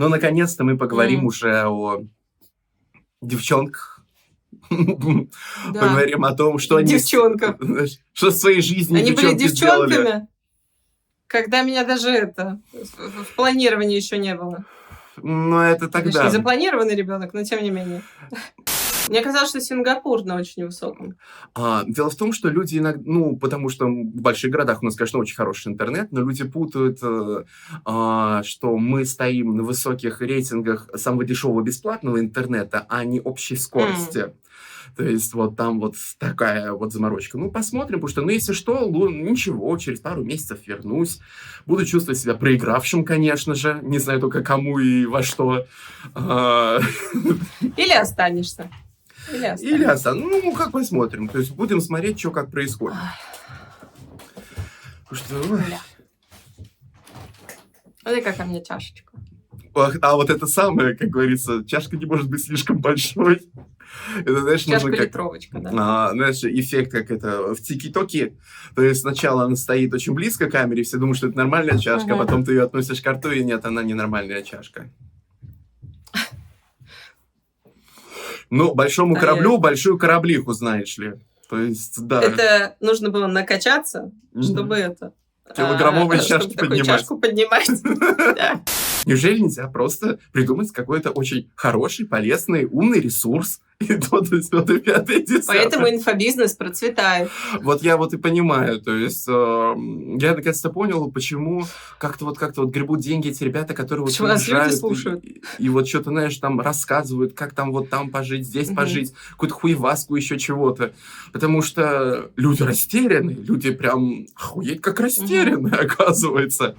Но, наконец-то, мы поговорим М. уже о девчонках. Да. Поговорим о том, что они... Девчонках. Что в своей жизни Они были девчонки сделали. девчонками, когда меня даже это в планировании еще не было. Ну, это тогда. не запланированный ребенок, но тем не менее. Мне казалось, что Сингапур на очень высоком. А, дело в том, что люди иногда, ну, потому что в больших городах у нас, конечно, очень хороший интернет, но люди путают, э, а, что мы стоим на высоких рейтингах самого дешевого бесплатного интернета, а не общей скорости. То есть вот там вот такая вот заморочка. Ну, посмотрим, потому что, ну, если что, лу- ничего, через пару месяцев вернусь. Буду чувствовать себя проигравшим, конечно же. Не знаю только кому и во что. А, Или останешься. Останешься. Или остану. Ну, как посмотрим. То есть будем смотреть, что как происходит. Что. Бля. Смотри, какая у меня чашечка. Ах, А вот это самое, как говорится, чашка не может быть слишком большой. Это, знаешь, нужно как... Да. А, знаешь, эффект, как это в тики-токе. То есть сначала она стоит очень близко к камере, все думают, что это нормальная чашка, а Мгм. потом ты ее относишь к рту, и нет, она ненормальная чашка. Ну, большому Да, кораблю большую кораблиху, знаешь ли. То есть, да. Это нужно было накачаться, чтобы это... Килограммовые а, чашки чтобы поднимать. чашку поднимать. Неужели нельзя просто придумать какой-то очень хороший, полезный, умный ресурс? И то, то вот и пятое, десятое. Поэтому инфобизнес процветает. Вот я вот и понимаю, то есть э, я наконец-то понял, почему как-то вот как-то вот гребут деньги эти ребята, которые вот Почему нас люди приезжают и- слушают. И, и вот что-то, знаешь, там рассказывают, как там вот там пожить, здесь Мгм. пожить, какую-то хуеваску, еще чего-то. Потому что люди растеряны, люди прям охуеть как растеряны, оказывается.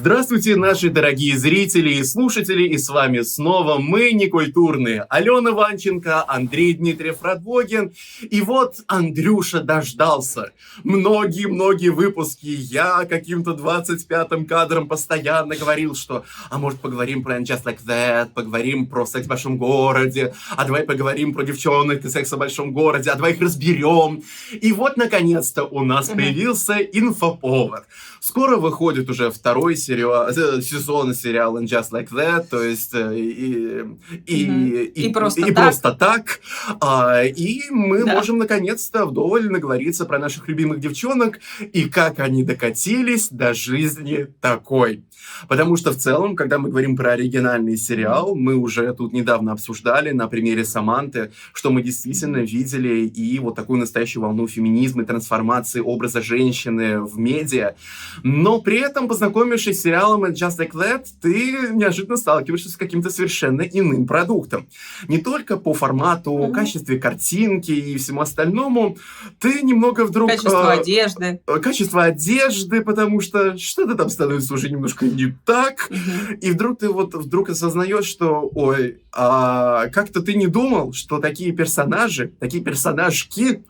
Здравствуйте, наши дорогие зрители и слушатели, и с вами снова мы, некультурные, Алена Ванченко, Андрей Дмитриев Радвогин, и вот Андрюша дождался. Многие-многие выпуски я каким-то 25-м кадром постоянно говорил, что а может поговорим про Just Like That, поговорим про секс в большом городе, а давай поговорим про девчонок и секс в большом городе, а давай их разберем. И вот, наконец-то, у нас появился инфоповод. Скоро выходит уже второй сериал, э, сезон сериала Just Like That, то есть э, и, и, Мгм. и, И просто и так. просто так. А, и мы Да. можем наконец-то вдоволь наговориться про наших любимых девчонок и как они докатились до жизни такой. Потому что в целом, когда мы говорим про оригинальный сериал, мы уже тут недавно обсуждали на примере Саманты, что мы действительно видели и вот такую настоящую волну феминизма и трансформации образа женщины в медиа. Но при этом, познакомившись с сериалом «And Just Like That», ты неожиданно сталкиваешься с каким-то совершенно иным продуктом. Не только по формату, Мгм. качестве картинки и всему остальному, ты немного вдруг... Качество э, одежды. качество одежды, потому что что-то там становится уже немножко не так. Мгм. И вдруг ты вот вдруг осознаешь, что, ой, а как-то ты не думал, что такие персонажи, такие персонажки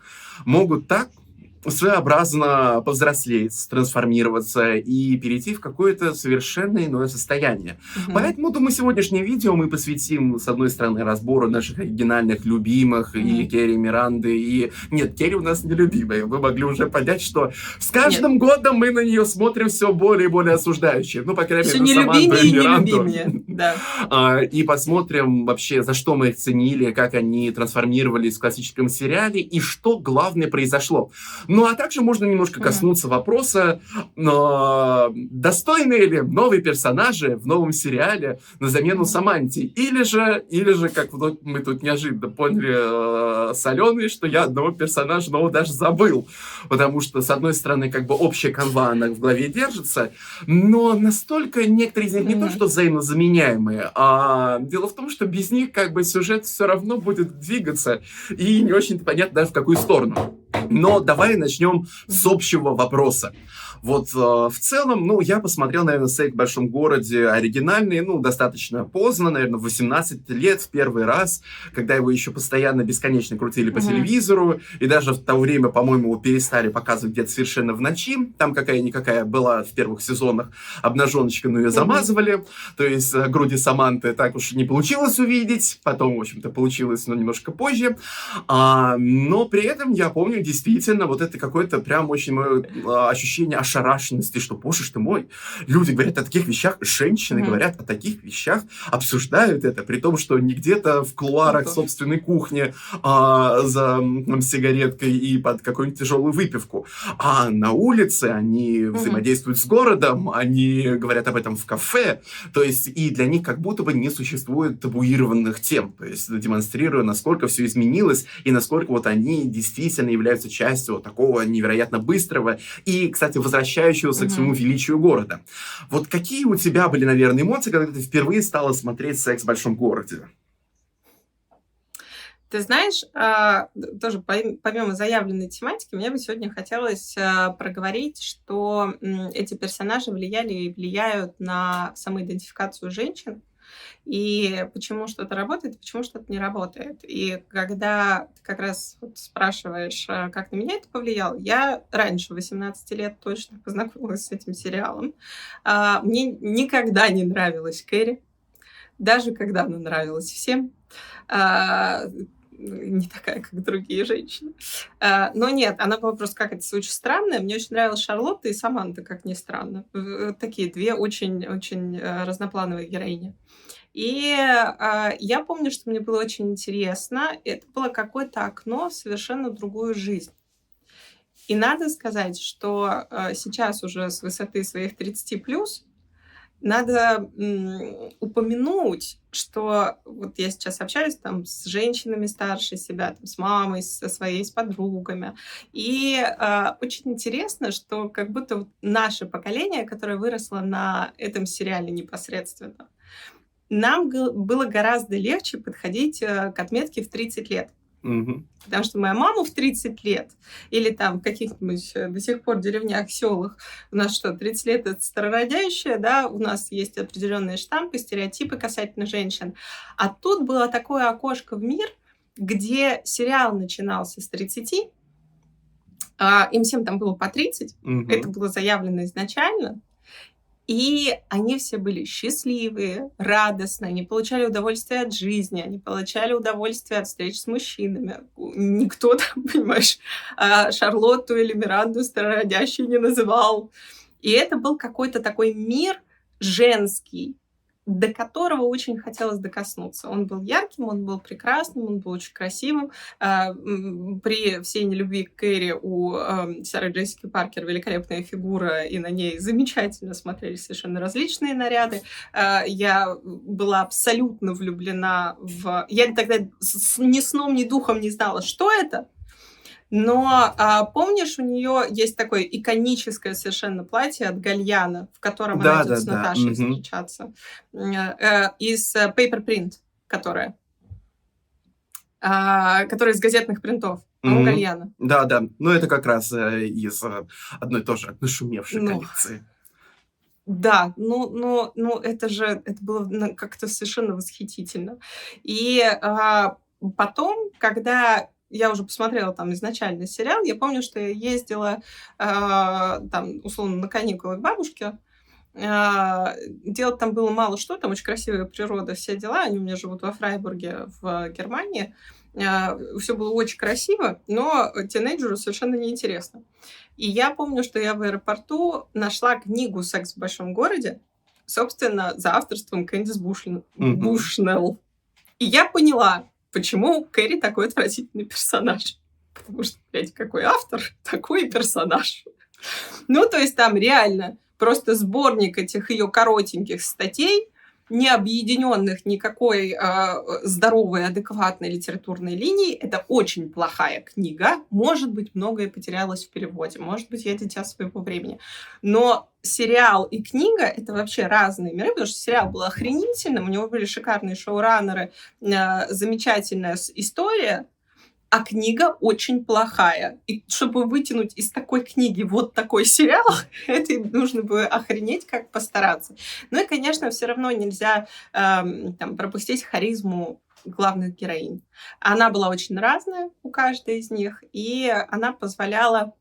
могут так своеобразно повзрослеть, трансформироваться и перейти в какое-то совершенно иное состояние. Мгм. Поэтому, думаю, сегодняшнее видео мы посвятим, с одной стороны, разбору наших оригинальных любимых, и Мгм. Керри Миранды, и... Нет, Керри у нас не любимая. Вы могли уже понять, что с каждым годом мы на нее смотрим все более и более осуждающе. Ну, по крайней мере, на нелюбимее и Миранду. Да. А, И посмотрим вообще, за что мы их ценили, как они трансформировались в классическом сериале, и что главное произошло. Ну, а также можно немножко коснуться вопроса, а, достойны ли новые персонажи в новом сериале на замену Мгм. Саманте? Или же, или же, как мы тут неожиданно поняли э, с Аленой, что я одного персонажа нового даже забыл. Потому что, с одной стороны, как бы общая канва, она в голове держится, но настолько некоторые из них не то, что взаимозаменяемые, а дело в том, что без них как бы сюжет все равно будет двигаться, и не очень понятно даже в какую сторону. Но давай начнем с общего вопроса. Вот э, в целом, ну, я посмотрел, наверное, «Секс в большом городе» оригинальный, ну, достаточно поздно, наверное, в 18 лет в первый раз, когда его еще постоянно бесконечно крутили по Мгм. телевизору, и даже в то время, по-моему, его перестали показывать где-то совершенно в ночи. Там какая-никакая была в первых сезонах обнаженочка, но ее замазывали. То есть э, груди Саманты так уж не получилось увидеть. Потом, в общем-то, получилось, но немножко позже. А, но при этом я помню действительно вот это какое-то прям очень э, ощущение ошарашенности, что, боже ты мой, люди говорят о таких вещах, женщины mm-hmm. говорят о таких вещах, обсуждают это, при том, что не где-то в кулуарах mm-hmm. собственной кухни а, за там, сигареткой и под какую-нибудь тяжелую выпивку, а на улице они mm-hmm. взаимодействуют с городом, они говорят об этом в кафе, то есть и для них как будто бы не существует табуированных тем, то есть демонстрируя, насколько все изменилось и насколько вот они действительно являются частью вот такого невероятно быстрого и, кстати, возвращающегося mm-hmm. к своему величию города. Вот какие у тебя были, наверное, эмоции, когда ты впервые стала смотреть «Секс в большом городе»? Ты знаешь, а, тоже помимо заявленной тематики, мне бы сегодня хотелось а, проговорить, что эти персонажи влияли и влияют на самоидентификацию женщин, и почему что-то работает, почему что-то не работает. И когда ты как раз вот спрашиваешь, а, как на меня это повлияло, я раньше, 18 лет, точно познакомилась с этим сериалом. Мне никогда не нравилась Кэрри, даже когда она нравилась всем не такая, как другие женщины. А, но нет, она была просто как это очень странная. Мне очень нравилась Шарлотта и Саманта, как ни странно. Такие две очень-очень э, разноплановые героини. И э, я помню, что мне было очень интересно. Это было какое-то окно в совершенно другую жизнь. И надо сказать, что э, сейчас уже с высоты своих 30 плюс надо упомянуть, что вот я сейчас общаюсь там с женщинами старше себя, там, с мамой, со своей, с подругами. И э, очень интересно, что как будто вот наше поколение, которое выросло на этом сериале непосредственно, нам было гораздо легче подходить э, к отметке в 30 лет. Угу. Потому что моя мама в 30 лет, или там в каких-нибудь до сих пор деревнях, селах, у нас что, 30 лет это старородящее, да, у нас есть определенные штампы, стереотипы касательно женщин. А тут было такое окошко в мир, где сериал начинался с 30, а, им всем там было по 30, угу. это было заявлено изначально, и они все были счастливые, радостные, они получали удовольствие от жизни, они получали удовольствие от встреч с мужчинами. Никто там, понимаешь, а, Шарлотту или Миранду старородящей не называл. И это был какой-то такой мир женский, до которого очень хотелось докоснуться. Он был ярким, он был прекрасным, он был очень красивым. А, при всей нелюбви к Кэрри у Сары Джессики Паркер великолепная фигура, и на ней замечательно смотрелись совершенно различные наряды. А, я была абсолютно влюблена в... Я тогда ни сном, ни духом не знала, что это, но а, помнишь, у нее есть такое иконическое совершенно платье от Гальяна, в котором да, она идет да, с Наташей да. встречаться. Угу. Э, из э, Paper Print, которая. А, которая из газетных принтов. Mm-hmm. у Гальяна. Да, да. Ну, это как раз э, из э, одной тоже нашумевшей ну, коллекции. Да, ну, ну, ну, это же это было ну, как-то совершенно восхитительно. И а, потом, когда я уже посмотрела там изначальный сериал, я помню, что я ездила э, там, условно, на каникулы к бабушке, э, делать там было мало что, там очень красивая природа, все дела, они у меня живут во Фрайбурге в Германии, э, все было очень красиво, но тинейджеру совершенно неинтересно. И я помню, что я в аэропорту нашла книгу «Секс в большом городе», собственно, за авторством Кэндис Бушнелл. Mm-hmm. И я поняла, Почему Кэрри такой отвратительный персонаж? Потому что, блядь, какой автор, такой персонаж. Ну, то есть там реально просто сборник этих ее коротеньких статей, не объединенных никакой э, здоровой, адекватной литературной линией. Это очень плохая книга. Может быть, многое потерялось в переводе. Может быть, я дитя своего времени. Но сериал и книга — это вообще разные миры, потому что сериал был охренительным, у него были шикарные шоураннеры, э, замечательная история, а книга очень плохая. И чтобы вытянуть из такой книги вот такой сериал, это нужно бы охренеть, как постараться. Ну и, конечно, все равно нельзя эм, там, пропустить харизму главных героинь. Она была очень разная у каждой из них, и она позволяла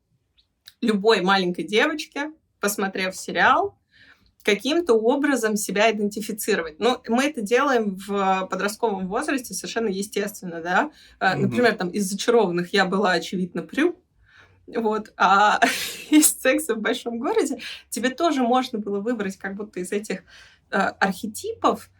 любой маленькой девочке, посмотрев сериал, каким-то образом себя идентифицировать. Но мы это делаем в подростковом возрасте совершенно естественно, да. Mm-hmm. Например, там из «Зачарованных» я была, очевидно, Прю, Вот. А из секса в большом городе тебе тоже можно было выбрать как будто из этих э, архетипов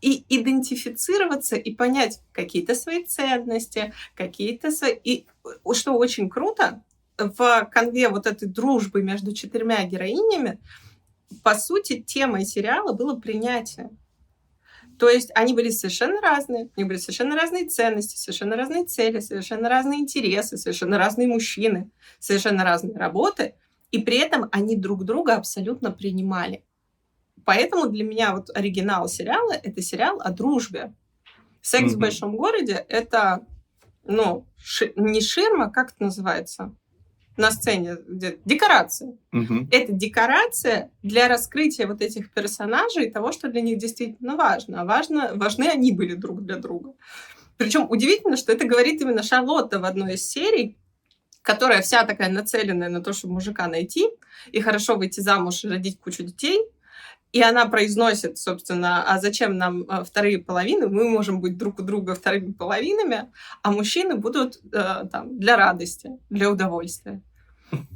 и идентифицироваться и понять какие-то свои ценности, какие-то свои... И что очень круто, в конве вот этой дружбы между четырьмя героинями, по сути, темой сериала было принятие. То есть они были совершенно разные, у них были совершенно разные ценности, совершенно разные цели, совершенно разные интересы, совершенно разные мужчины, совершенно разные работы, и при этом они друг друга абсолютно принимали. Поэтому для меня вот оригинал сериала — это сериал о дружбе. «Секс mm-hmm. в большом городе» — это, ну, ши- не ширма, как это называется? На сцене декорация. Угу. Это декорация для раскрытия вот этих персонажей и того, что для них действительно важно. А важно, важны они были друг для друга. Причем удивительно, что это говорит именно Шарлотта в одной из серий, которая вся такая нацеленная на то, чтобы мужика найти и хорошо выйти замуж и родить кучу детей. И она произносит, собственно, а зачем нам э, вторые половины? Мы можем быть друг у друга вторыми половинами, а мужчины будут э, там для радости, для удовольствия.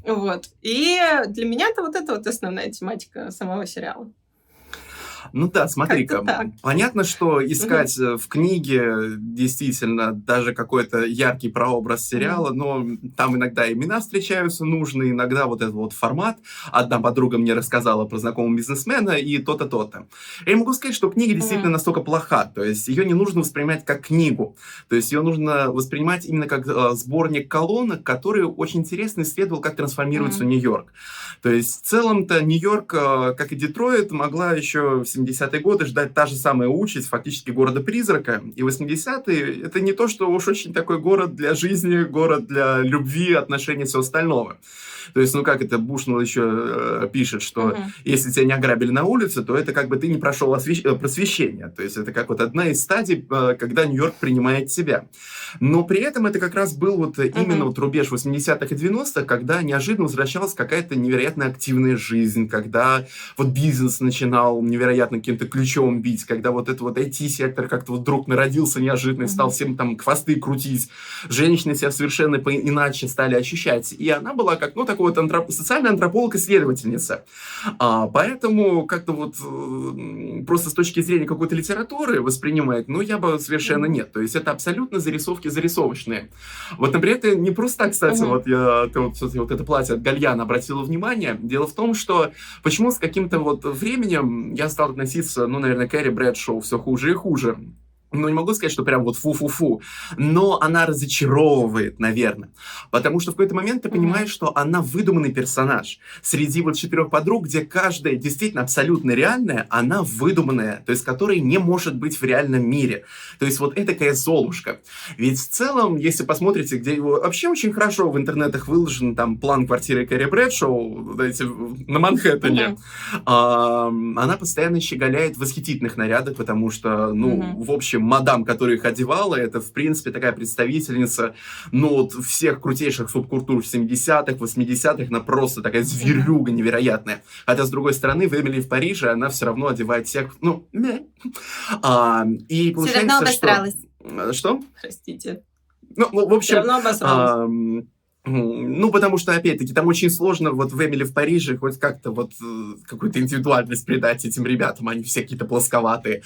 Вот. И для меня это вот это вот основная тематика самого сериала. Ну да, смотри-ка, понятно, что искать угу. в книге действительно даже какой-то яркий прообраз сериала, угу. но там иногда имена встречаются нужные, иногда вот этот вот формат. Одна подруга мне рассказала про знакомого бизнесмена и то-то, то-то. Я могу сказать, что книга действительно угу. настолько плоха, то есть ее не нужно воспринимать как книгу, то есть ее нужно воспринимать именно как э, сборник колонок, который очень интересно исследовал, как трансформируется. Нью-Йорк. То есть в целом-то Нью-Йорк, э, как и Детройт, могла еще 70-е годы ждать та же самая участь фактически города-призрака. И 80-е — это не то, что уж очень такой город для жизни, город для любви, отношений и всего остального. То есть, ну как это Бушнелл еще э, пишет, что угу. если тебя не ограбили на улице, то это как бы ты не прошел освещ... Э, просвещение. То есть это как вот одна из стадий, э, когда Нью-Йорк принимает себя. Но при этом это как раз был вот угу. именно вот рубеж 80-х и 90-х, когда неожиданно возвращалась какая-то невероятно активная жизнь, когда вот бизнес начинал невероятно каким-то ключом бить, когда вот этот вот IT-сектор как-то вот вдруг народился неожиданно и стал всем там хвосты крутить. Женщины себя совершенно иначе стали ощущать. И она была как, ну, такой вот антроп... социальный антрополог-исследовательница. А, поэтому как-то вот просто с точки зрения какой-то литературы воспринимает, ну, я бы совершенно нет. То есть это абсолютно зарисовки зарисовочные. Вот, например, это не просто так, кстати, uh-huh. вот я ты вот, вот это платье от Гальяна обратила внимание. Дело в том, что почему с каким-то вот временем я стал относиться, ну, наверное, Кэрри Брэдшоу все хуже и хуже ну, не могу сказать, что прям вот фу-фу-фу, но она разочаровывает, наверное. Потому что в какой-то момент ты понимаешь, mm-hmm. что она выдуманный персонаж. Среди вот четырех подруг, где каждая действительно абсолютно реальная, она выдуманная, то есть которой не может быть в реальном мире. То есть вот это такая Золушка. Ведь в целом, если посмотрите, где его вообще очень хорошо в интернетах выложен там план квартиры Кэрри Брэдшоу эти, на Манхэттене, mm-hmm. а, она постоянно щеголяет в восхитительных нарядах, потому что, ну, mm-hmm. в общем, мадам, которая их одевала, это, в принципе, такая представительница, ну, вот всех крутейших субкультур в 70-х, 80-х, она просто такая зверюга невероятная. Хотя, с другой стороны, в Эмили в Париже она все равно одевает всех, ну, не. А, и получается, все равно что... Что? Простите. Ну, в общем... Все равно обосралась. Ну, потому что, опять-таки, там очень сложно вот в Эмили в Париже хоть как-то вот э, какую-то индивидуальность придать этим ребятам, они все какие-то плосковатые.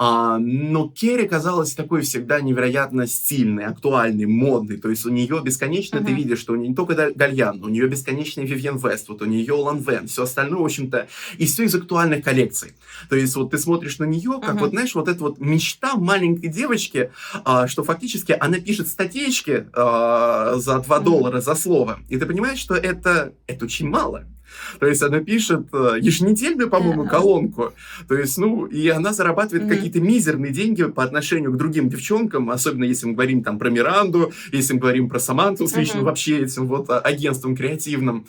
А, но Керри казалась такой всегда невероятно стильной, актуальной, модной. То есть у нее бесконечно uh-huh. ты видишь, что у нее не только Гальян, у нее бесконечный Вивьен Вест, вот у нее Лан Вен, все остальное, в общем-то, и все из актуальных коллекций. То есть вот ты смотришь на нее, как uh-huh. вот, знаешь, вот эта вот мечта маленькой девочки, а, что фактически она пишет статейки а, за 2 доллара, доллара за слово. И ты понимаешь, что это, это очень мало. То есть она пишет э, еженедельную, по-моему, колонку. То есть, ну, и она зарабатывает mm-hmm. какие-то мизерные деньги по отношению к другим девчонкам, особенно если мы говорим там про Миранду, если мы говорим про Саманту с личным mm-hmm. вообще этим вот а, агентством креативным.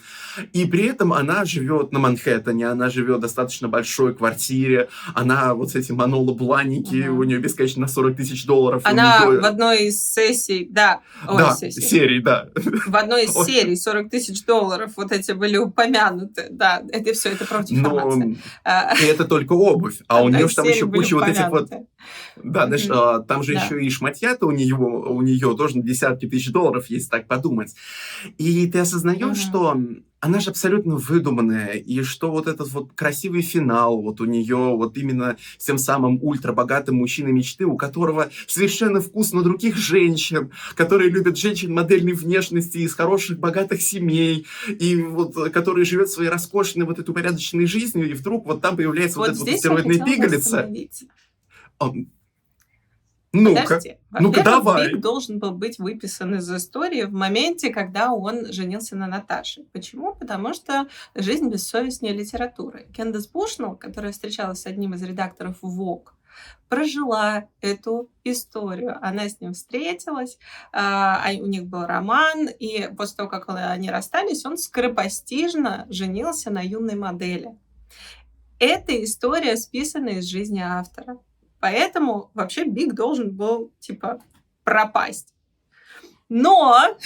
И при этом она живет на Манхэттене, она живет в достаточно большой квартире, она вот с этим Манола Бланики, mm-hmm. у нее бесконечно на 40 тысяч долларов. Она нее... в одной из сессий, да, Ой, да, сессий. серий, да. В одной из серий 40 тысяч долларов вот эти были упомянуты упомянуты. Да, это все, это правда Но и это только обувь, а у нее же там еще куча вот этих вот... Да, знаешь, а, там же еще и шматья-то у нее, у нее тоже на десятки тысяч долларов, если так подумать. И ты осознаешь, что она же абсолютно выдуманная, и что вот этот вот красивый финал вот у нее вот именно с тем самым ультрабогатым мужчиной мечты, у которого совершенно вкус на других женщин, которые любят женщин модельной внешности из хороших богатых семей, и вот который живет своей роскошной вот этой упорядоченной жизнью, и вдруг вот там появляется вот, вот эта вот стероидная пигалица. Ну-ка, ну-ка давай. Биг должен был быть выписан из истории в моменте, когда он женился на Наташе. Почему? Потому что жизнь бессовестнее литературы. Кендис Бушнелл, которая встречалась с одним из редакторов Vogue, прожила эту историю. Она с ним встретилась, а, у них был роман, и после того, как они расстались, он скоропостижно женился на юной модели. Эта история списана из жизни автора. Поэтому вообще Биг должен был, типа, пропасть. Но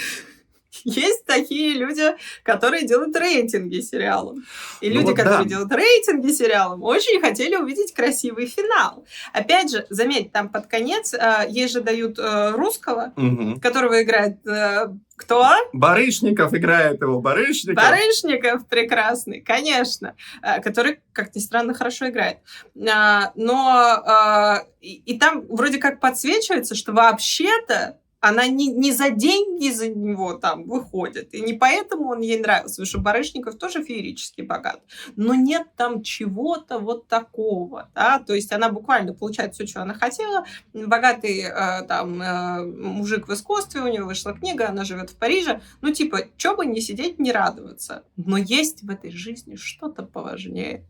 есть такие люди, которые делают рейтинги сериалам. И ну люди, вот которые да. делают рейтинги сериалам, очень хотели увидеть красивый финал. Опять же, заметь, там под конец э, ей же дают э, русского, угу. которого играет э, кто? Барышников играет его, Барышников. Барышников прекрасный, конечно, э, который, как ни странно, хорошо играет. А, но а, и там вроде как подсвечивается, что вообще-то она не, не за деньги за него там выходит, и не поэтому он ей нравился, потому что Барышников тоже феерически богат, но нет там чего-то вот такого, да, то есть она буквально получает все, что она хотела, богатый э, там э, мужик в искусстве, у нее вышла книга, она живет в Париже, ну типа, что бы не сидеть, не радоваться, но есть в этой жизни что-то поважнее.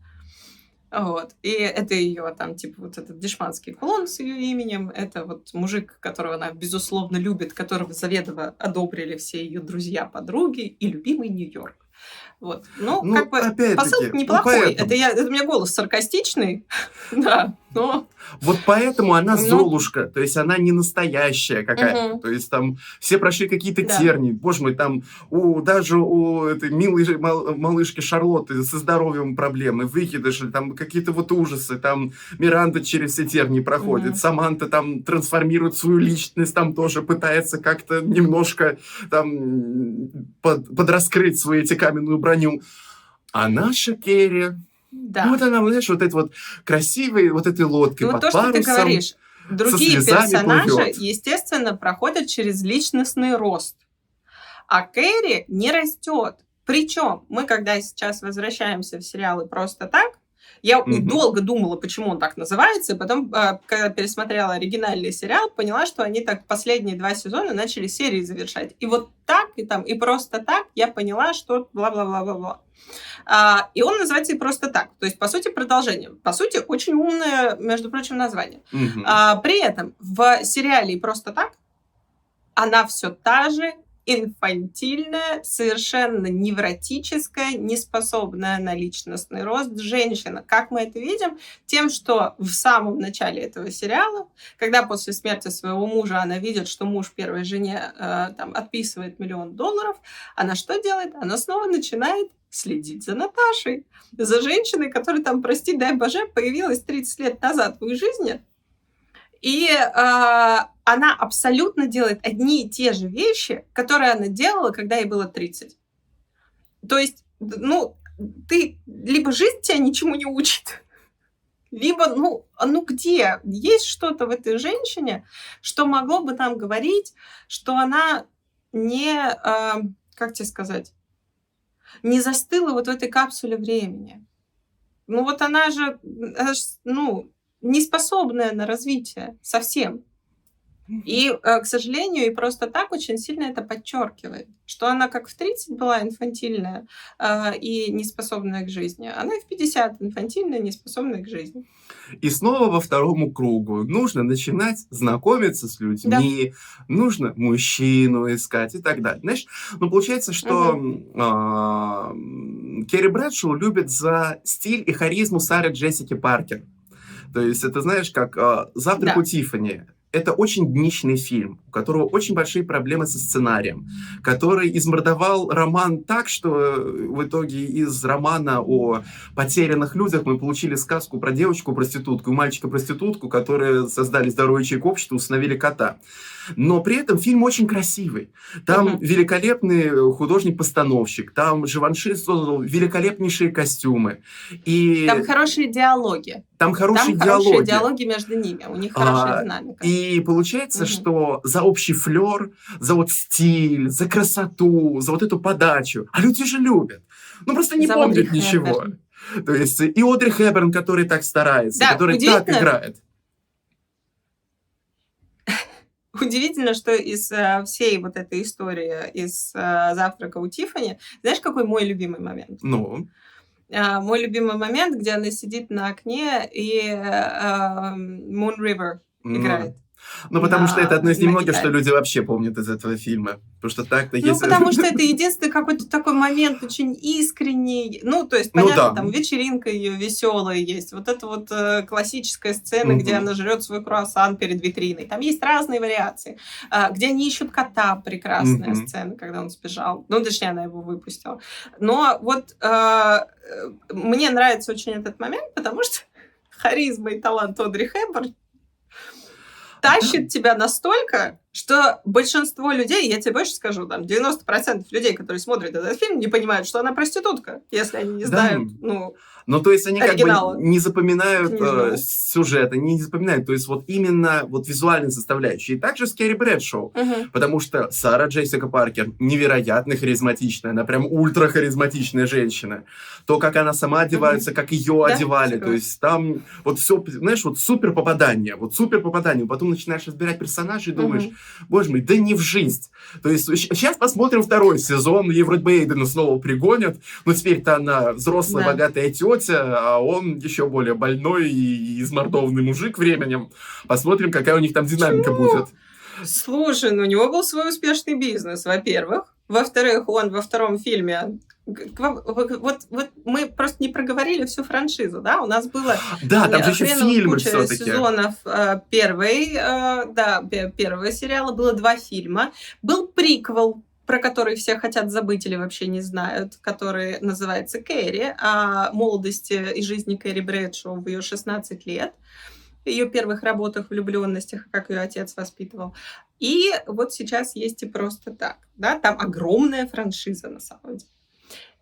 Вот. И это ее там, типа, вот этот дешманский кулон с ее именем. Это вот мужик, которого она, безусловно, любит, которого заведомо одобрили все ее друзья, подруги и любимый Нью-Йорк. Вот. Ну, ну как бы посыл ну, неплохой. Ну, это, я, это у меня голос саркастичный, да, но... Вот поэтому она ну... Золушка, то есть она не настоящая какая-то. Угу. То есть там все прошли какие-то да. тернии. Боже мой, там у, даже у этой милой мал, малышки Шарлотты со здоровьем проблемы, выкидыши, там какие-то вот ужасы. Там Миранда через все тернии проходит, угу. Саманта там трансформирует свою личность, там тоже пытается как-то немножко там под, подраскрыть свою эти каменную броню. А наша Керри... Да. Ну, вот она, знаешь, вот этой вот красивой, вот этой лодкой ну, под то, парусом. что ты говоришь. Другие персонажи, плывет. естественно, проходят через личностный рост. А Кэрри не растет. Причем мы, когда сейчас возвращаемся в сериалы просто так, я mm-hmm. долго думала, почему он так называется, и потом, а, когда пересмотрела оригинальный сериал, поняла, что они так последние два сезона начали серии завершать. И вот так, и там, и просто так я поняла, что бла-бла-бла-бла-бла. А, и он называется и просто так. То есть, по сути, продолжение. По сути, очень умное, между прочим, название. Mm-hmm. А, при этом в сериале и просто так она все та же, инфантильная, совершенно невротическая, неспособная на личностный рост женщина. Как мы это видим? Тем, что в самом начале этого сериала, когда после смерти своего мужа она видит, что муж первой жене э, там, отписывает миллион долларов, она что делает? Она снова начинает следить за Наташей, за женщиной, которая там, прости, дай боже, появилась 30 лет назад в их жизни, и э, она абсолютно делает одни и те же вещи, которые она делала, когда ей было 30. То есть, ну, ты либо жизнь тебя ничему не учит, либо, ну, ну где? Есть что-то в этой женщине, что могло бы там говорить, что она не, э, как тебе сказать, не застыла вот в этой капсуле времени. Ну вот она же, ну, не способная на развитие совсем. И, э, к сожалению, и просто так очень сильно это подчеркивает, что она как в 30 была инфантильная э, и неспособная к жизни, она и в 50 инфантильная, неспособная к жизни. И снова во второму кругу. Нужно начинать знакомиться с людьми, да. нужно мужчину искать и так далее. Знаешь, ну получается, что угу. э, Керри Брэдшоу любит за стиль и харизму Сары Джессики Паркер. То есть это, знаешь, как э, «Завтрак да. у Тиффани». Это очень дничный фильм, которого очень большие проблемы со сценарием, который измордовал роман так, что в итоге из романа о потерянных людях мы получили сказку про девочку-проститутку и мальчика-проститутку, которые создали здоровый ячейку общества, установили кота. Но при этом фильм очень красивый. Там uh-huh. великолепный художник-постановщик, там Живанши создал великолепнейшие костюмы. И... Там хорошие диалоги. Там хорошие Там диалоги. хорошие диалоги между ними, у них хорошая а, динамика. И получается, угу. что за общий флер, за вот стиль, за красоту, за вот эту подачу, а люди же любят. Ну просто не за помнят ничего. Хэбберн. То есть и Одри Хэбберн, который так старается, да, который так играет. Удивительно, что из э, всей вот этой истории, из э, завтрака у Тифани, знаешь, какой мой любимый момент? Ну? Э, мой любимый момент, где она сидит на окне и э, Moon River играет. Ну, потому что это одно из немногих, что люди вообще помнят из этого фильма. Потому что так-то Ну, потому что это единственный какой-то такой момент очень искренний. Ну, то есть, ну понятно, там вечеринка ее веселая есть. Вот это вот э, классическая сцена, где она жрет свой круассан перед витриной. Там есть разные вариации. А, где они ищут кота, прекрасная сцена, когда он сбежал. Ну, точнее, она его выпустила. Но вот э, э, мне нравится очень этот момент, потому что харизма и талант Одри Хэбберн тащит тебя настолько, что большинство людей, я тебе больше скажу, там 90% людей, которые смотрят этот фильм, не понимают, что она проститутка, если они не знают, ну, ну, то есть они оригинала. как бы не запоминают э, сюжета, не запоминают, то есть вот именно вот визуальной составляющей. И также с Керри Брэдшоу, угу. потому что Сара Джессика Паркер невероятно харизматичная, она прям ультра харизматичная женщина. То, как она сама одевается, угу. как ее да, одевали, то есть там вот все, знаешь, вот супер попадание, вот супер попадание. Потом начинаешь разбирать персонажей и думаешь, угу. боже мой, да не в жизнь. То есть сейчас посмотрим второй сезон, ей вроде бы Эйдена снова пригонят, но теперь-то она взрослая, да. богатая тетя, тетя, а он еще более больной и измордованный мужик временем. Посмотрим, какая у них там динамика Почему? будет. Слушай, ну у него был свой успешный бизнес, во-первых. Во-вторых, он во втором фильме вот, вот мы просто не проговорили всю франшизу, да? У нас было да, там же еще фильмы все-таки. сезонов э, первой, э, да, первого сериала было два фильма, был приквел про который все хотят забыть или вообще не знают, который называется Кэрри, о молодости и жизни Кэрри Брэдшоу в ее 16 лет, ее первых работах, влюбленностях, как ее отец воспитывал. И вот сейчас есть и просто так. Да? Там огромная франшиза на самом деле.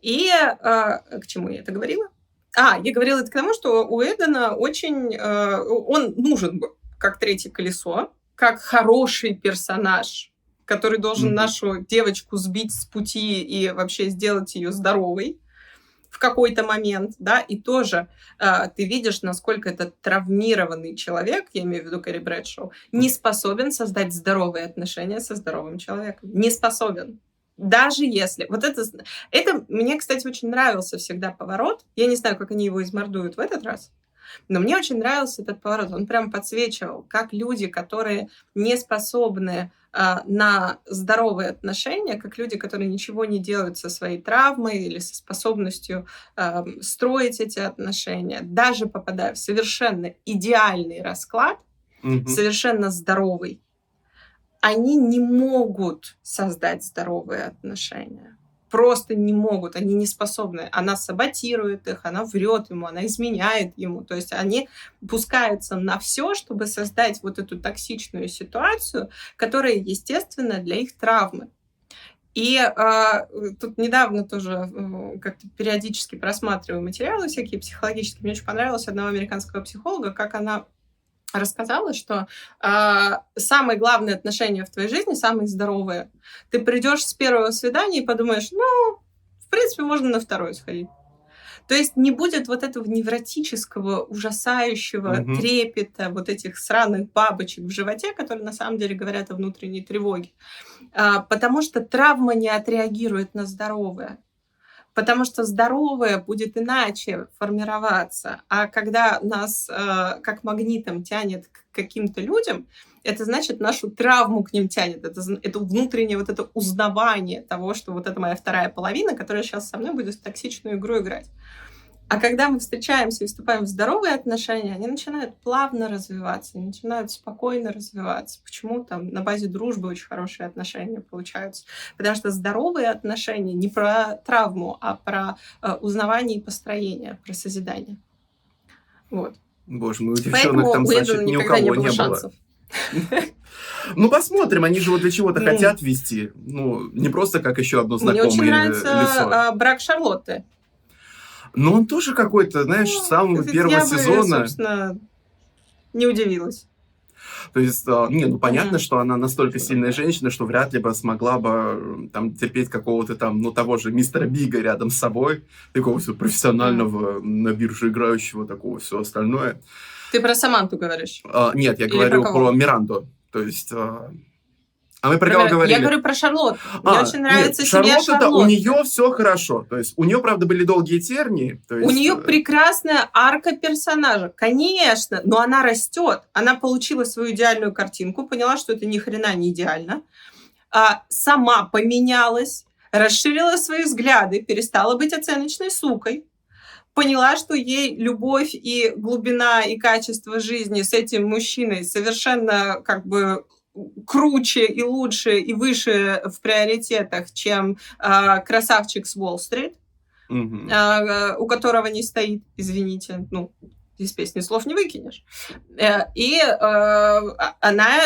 И э, к чему я это говорила? А, я говорила это к тому, что у Эдена очень... Э, он нужен как третье колесо, как хороший персонаж который должен mm-hmm. нашу девочку сбить с пути и вообще сделать ее здоровой в какой-то момент, да, и тоже э, ты видишь, насколько этот травмированный человек, я имею в виду Кэрри Брэдшоу, не способен создать здоровые отношения со здоровым человеком. Не способен. Даже если... Вот это... Это мне, кстати, очень нравился всегда поворот. Я не знаю, как они его измордуют в этот раз. Но мне очень нравился этот поворот. Он прям подсвечивал, как люди, которые не способны на здоровые отношения, как люди, которые ничего не делают со своей травмой или со способностью э, строить эти отношения, даже попадая в совершенно идеальный расклад, угу. совершенно здоровый, они не могут создать здоровые отношения просто не могут, они не способны. Она саботирует их, она врет ему, она изменяет ему. То есть они пускаются на все, чтобы создать вот эту токсичную ситуацию, которая, естественно, для их травмы. И э, тут недавно тоже э, как-то периодически просматриваю материалы всякие психологические. Мне очень понравилось одного американского психолога, как она рассказала, что э, самые главные отношения в твоей жизни самые здоровые. Ты придешь с первого свидания и подумаешь, ну, в принципе, можно на второе сходить. То есть не будет вот этого невротического, ужасающего угу. трепета, вот этих сраных бабочек в животе, которые на самом деле говорят о внутренней тревоге. А, потому что травма не отреагирует на здоровое потому что здоровое будет иначе формироваться. А когда нас э, как магнитом тянет к каким-то людям, это значит нашу травму к ним тянет. Это, это внутреннее вот это узнавание того, что вот это моя вторая половина, которая сейчас со мной будет в токсичную игру играть. А когда мы встречаемся и вступаем в здоровые отношения, они начинают плавно развиваться, они начинают спокойно развиваться. Почему там на базе дружбы очень хорошие отношения получаются? Потому что здоровые отношения не про травму, а про э, узнавание и построение, про созидание. Вот. Боже мой, у девчонок там, значит, ни у кого не было. Шансов. Ну, посмотрим, они же вот для чего-то хотят вести. Ну, не просто как еще одно знакомое. Мне очень нравится. А, брак Шарлотты. Но он тоже какой-то, знаешь, ну, с самого первого я сезона. Бы, собственно, не удивилась. То есть, а, не, ну понятно, mm-hmm. что она настолько сильная женщина, что вряд ли бы смогла бы там терпеть какого-то там, ну того же мистера Бига рядом с собой, такого все профессионального mm-hmm. на бирже играющего, такого все остальное. Ты про Саманту говоришь? А, нет, я Или говорю про, про Миранду. То есть а, а мы про кого говорили? Я говорю про Шарлотту. Мне а, очень нравится нет, семья Шарлотта, у нее все хорошо. То есть у нее, правда, были долгие тернии. То есть... У нее э, прекрасная арка персонажа, конечно, но она растет. Она получила свою идеальную картинку, поняла, что это ни хрена не идеально. А, сама поменялась, расширила свои взгляды, перестала быть оценочной сукой поняла, что ей любовь и глубина и качество жизни с этим мужчиной совершенно как бы круче и лучше и выше в приоритетах, чем э, красавчик с Уолл-стрит, mm-hmm. э, у которого не стоит, извините, ну, из песни слов не выкинешь. Э, и э, она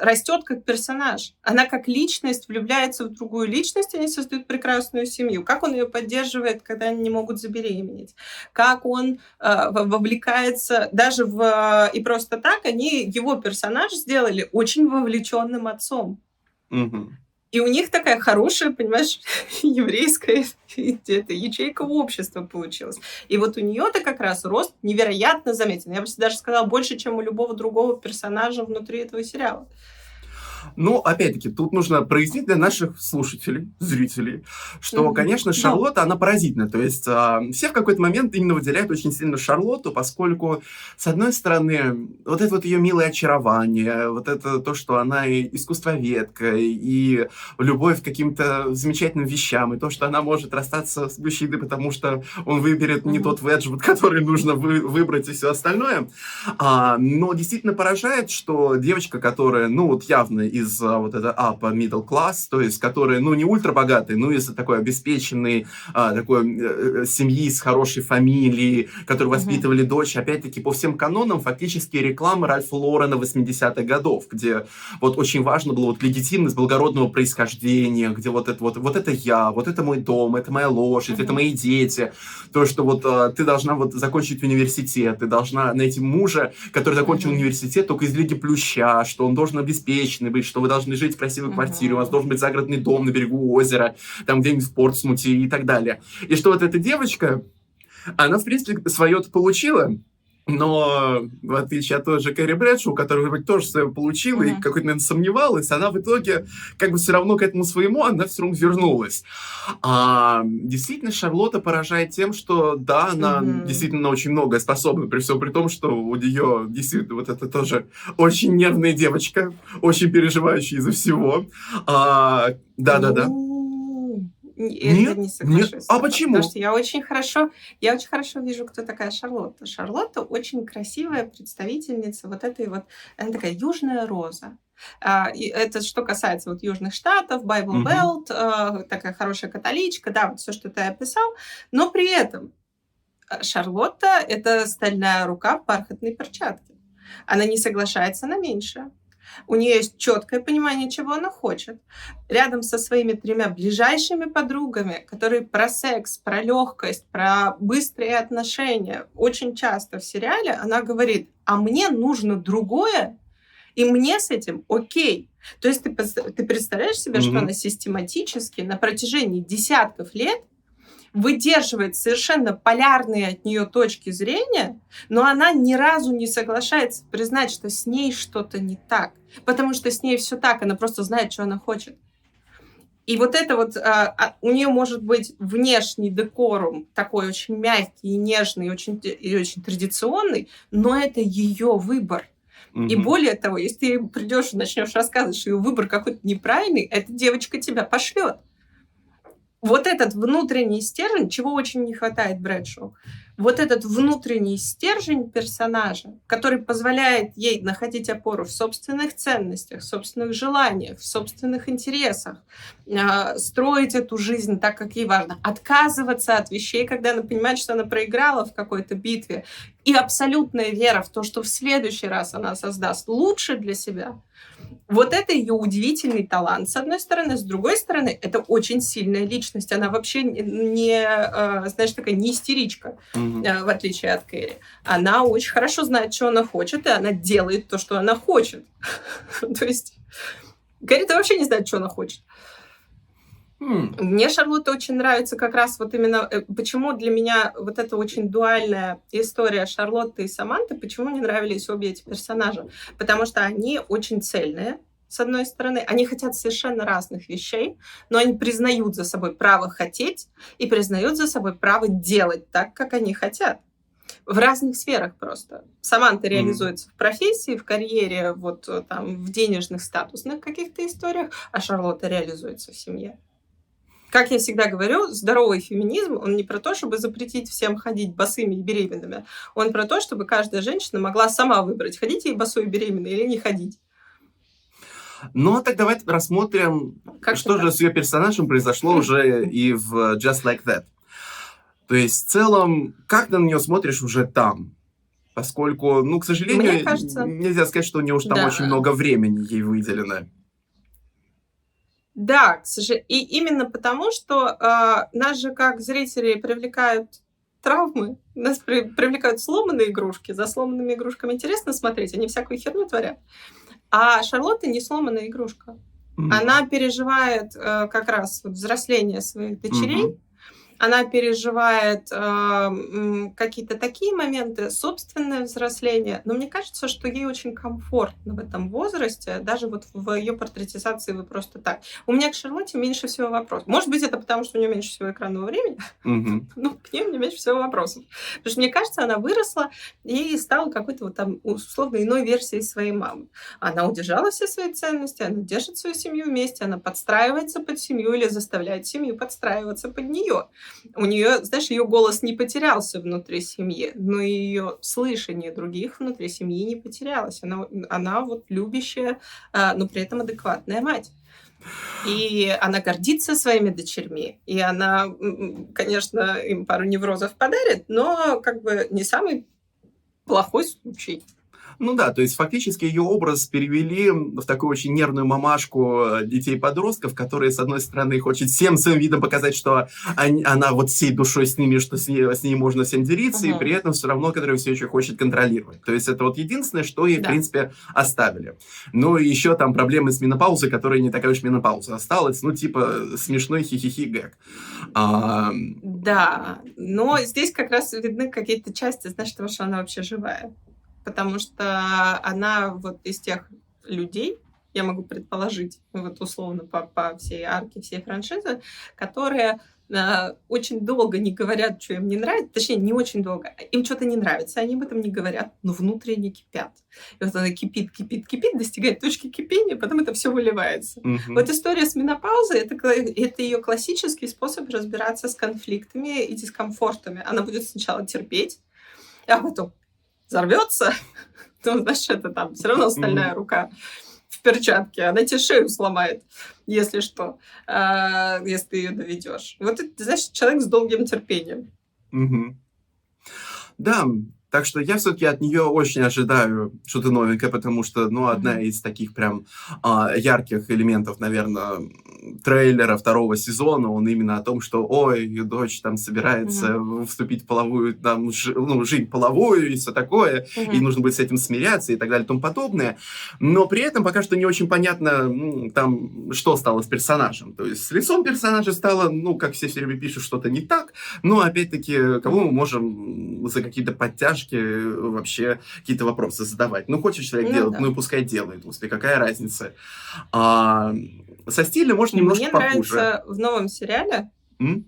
растет как персонаж. Она как личность влюбляется в другую личность, они создают прекрасную семью. Как он ее поддерживает, когда они не могут забеременеть? Как он э, вовлекается даже в... И просто так они его персонаж сделали очень вовлеченным отцом. Угу. И у них такая хорошая, понимаешь, еврейская где-то ячейка общества получилась. И вот у нее-то как раз рост невероятно заметен. Я бы даже сказала, больше, чем у любого другого персонажа внутри этого сериала. Ну, опять-таки, тут нужно прояснить для наших слушателей, зрителей, что, mm-hmm. конечно, Шарлотта, да. она поразительна. То есть э, все в какой-то момент именно выделяют очень сильно Шарлотту, поскольку, с одной стороны, вот это вот ее милое очарование, вот это то, что она и искусствоведка, и любовь к каким-то замечательным вещам, и то, что она может расстаться с мужчиной, потому что он выберет mm-hmm. не тот веджбут, который нужно вы- выбрать, и все остальное. А, но действительно поражает, что девочка, которая, ну, вот явно из а, вот это upper middle class, то есть которые, ну, не ультра богатые, но из такой обеспеченной а, такой э, э, семьи с хорошей фамилией, которые воспитывали mm-hmm. дочь, опять-таки, по всем канонам, фактически рекламы Ральфа Лорена 80-х годов, где вот очень важно было вот легитимность благородного происхождения, где вот это вот, вот это я, вот это мой дом, это моя лошадь, mm-hmm. это мои дети, то, что вот а, ты должна вот закончить университет, ты должна найти мужа, который закончил mm-hmm. университет только из Лиги Плюща, что он должен обеспеченный быть, быть, что вы должны жить в красивой квартире, у вас должен быть загородный дом на берегу озера, там где-нибудь в Портсмуте и так далее. И что вот эта девочка, она, в принципе, свое получила, но в отличие от той же Кэрри Брэдшоу, которая вроде тоже свое получила mm-hmm. и какой-то, наверное, сомневалась, она в итоге как бы все равно к этому своему, она все равно вернулась. А, действительно, Шарлотта поражает тем, что да, она mm-hmm. действительно очень многое способна, при всем при том, что у нее действительно вот это тоже очень нервная девочка, очень переживающая из-за всего. А, да-да-да. Mm-hmm. Нет, не соглашусь. Нет. А почему? Потому что я очень хорошо, я очень хорошо вижу, кто такая Шарлотта. Шарлотта очень красивая представительница вот этой вот, она такая южная роза. Uh, и это что касается вот Южных Штатов, Bible Belt, uh, такая хорошая католичка, да, вот все, что ты описал. Но при этом э, Шарлотта — это стальная рука в бархатной перчатке. Она не соглашается на меньшее. У нее есть четкое понимание, чего она хочет. Рядом со своими тремя ближайшими подругами, которые про секс, про легкость, про быстрые отношения, очень часто в сериале она говорит, а мне нужно другое, и мне с этим окей. То есть ты, ты представляешь себе, mm-hmm. что она систематически на протяжении десятков лет выдерживает совершенно полярные от нее точки зрения, но она ни разу не соглашается признать, что с ней что-то не так. Потому что с ней все так, она просто знает, что она хочет. И вот это вот, а, а, у нее может быть внешний декорум такой очень мягкий и нежный, и очень, и очень традиционный, но это ее выбор. Угу. И более того, если ты придешь и начнешь рассказывать, что ее выбор какой-то неправильный, эта девочка тебя пошлет. Вот этот внутренний стержень, чего очень не хватает Брэдшоу, вот этот внутренний стержень персонажа, который позволяет ей находить опору в собственных ценностях, в собственных желаниях, в собственных интересах, э, строить эту жизнь так, как ей важно, отказываться от вещей, когда она понимает, что она проиграла в какой-то битве, и абсолютная вера в то, что в следующий раз она создаст лучше для себя, вот это ее удивительный талант, с одной стороны. С другой стороны, это очень сильная личность. Она вообще не, э, знаешь, такая не истеричка, mm-hmm. в отличие от Кэрри. Она очень хорошо знает, что она хочет, и она делает то, что она хочет. То есть Кэрри-то вообще не знает, что она хочет. Mm. Мне Шарлотта очень нравится как раз вот именно, э, почему для меня вот эта очень дуальная история Шарлотты и Саманты, почему мне нравились обе эти персонажа. Потому что они очень цельные, с одной стороны, они хотят совершенно разных вещей, но они признают за собой право хотеть и признают за собой право делать так, как они хотят. В разных сферах просто. Саманта mm. реализуется в профессии, в карьере, вот э, там в денежных, статусных каких-то историях, а Шарлотта реализуется в семье. Как я всегда говорю, здоровый феминизм, он не про то, чтобы запретить всем ходить босыми и беременными. Он про то, чтобы каждая женщина могла сама выбрать, ходить ей босой и беременной или не ходить. Ну, а так давайте рассмотрим, как что же с ее персонажем произошло уже и в Just Like That. То есть, в целом, как ты на нее смотришь уже там? Поскольку, ну, к сожалению, Мне кажется... нельзя сказать, что у нее уж там да. очень много времени ей выделено. Да, к сожалению. И именно потому, что э, нас же как зрители привлекают травмы, нас при, привлекают сломанные игрушки. За сломанными игрушками интересно смотреть, они всякую херню творят. А Шарлотта не сломанная игрушка. Mm-hmm. Она переживает э, как раз вот взросление своих дочерей. Mm-hmm она переживает э, какие-то такие моменты, собственное взросление. Но мне кажется, что ей очень комфортно в этом возрасте, даже вот в ее портретизации вы просто так. У меня к Шарлотте меньше всего вопросов. Может быть, это потому, что у нее меньше всего экранного времени, mm-hmm. но к ней у меня меньше всего вопросов. Потому что мне кажется, она выросла и стала какой-то вот там условно иной версией своей мамы. Она удержала все свои ценности, она держит свою семью вместе, она подстраивается под семью или заставляет семью подстраиваться под нее у нее, знаешь, ее голос не потерялся внутри семьи, но ее слышание других внутри семьи не потерялось. Она, она вот любящая, а, но при этом адекватная мать. И она гордится своими дочерьми. И она, конечно, им пару неврозов подарит, но как бы не самый плохой случай. Ну да, то есть фактически ее образ перевели в такую очень нервную мамашку э, детей-подростков, которые, с одной стороны, хочет всем своим видом показать, что они, она вот всей душой с ними, что с ней, с ней можно всем делиться, uh-huh. и при этом все равно, которая все еще хочет контролировать. То есть это вот единственное, что ей, да. в принципе, оставили. Ну и еще там проблемы с менопаузой, которая не такая уж менопауза осталась, ну типа смешной хихихи гэг. А... Да, но здесь как раз видны какие-то части, знаешь, того, что она вообще живая потому что она вот из тех людей, я могу предположить, вот условно по, по всей арке, всей франшизы, которые э, очень долго не говорят, что им не нравится, точнее, не очень долго, им что-то не нравится, они об этом не говорят, но внутренне кипят. И вот она кипит, кипит, кипит, достигает точки кипения, потом это все выливается. Mm-hmm. Вот история с менопаузой это, это ее классический способ разбираться с конфликтами и дискомфортами. Она будет сначала терпеть, а потом взорвется, то, знаешь, это там все равно стальная рука в перчатке, она тебе шею сломает, если что, а, если ты ее доведешь. Вот это, знаешь, человек с долгим терпением. Да, так что я все-таки от нее очень ожидаю что-то новенькое, потому что, ну, одна mm-hmm. из таких прям а, ярких элементов, наверное, трейлера второго сезона, он именно о том, что, ой, ее дочь там собирается mm-hmm. вступить в половую, там, ж, ну, жизнь половую и все такое, mm-hmm. и нужно будет с этим смиряться и так далее и тому подобное. Но при этом пока что не очень понятно, ну, там, что стало с персонажем. То есть с лицом персонажа стало, ну, как все все время пишут, что-то не так, но, опять-таки, кого мы можем за какие-то подтяжки поддержки э, вообще какие-то вопросы задавать. Ну, хочет человек ну, делать, да. ну и пускай делает, господи, какая разница. А, со стилем, может, немножко Мне похуже. нравится в новом сериале, М?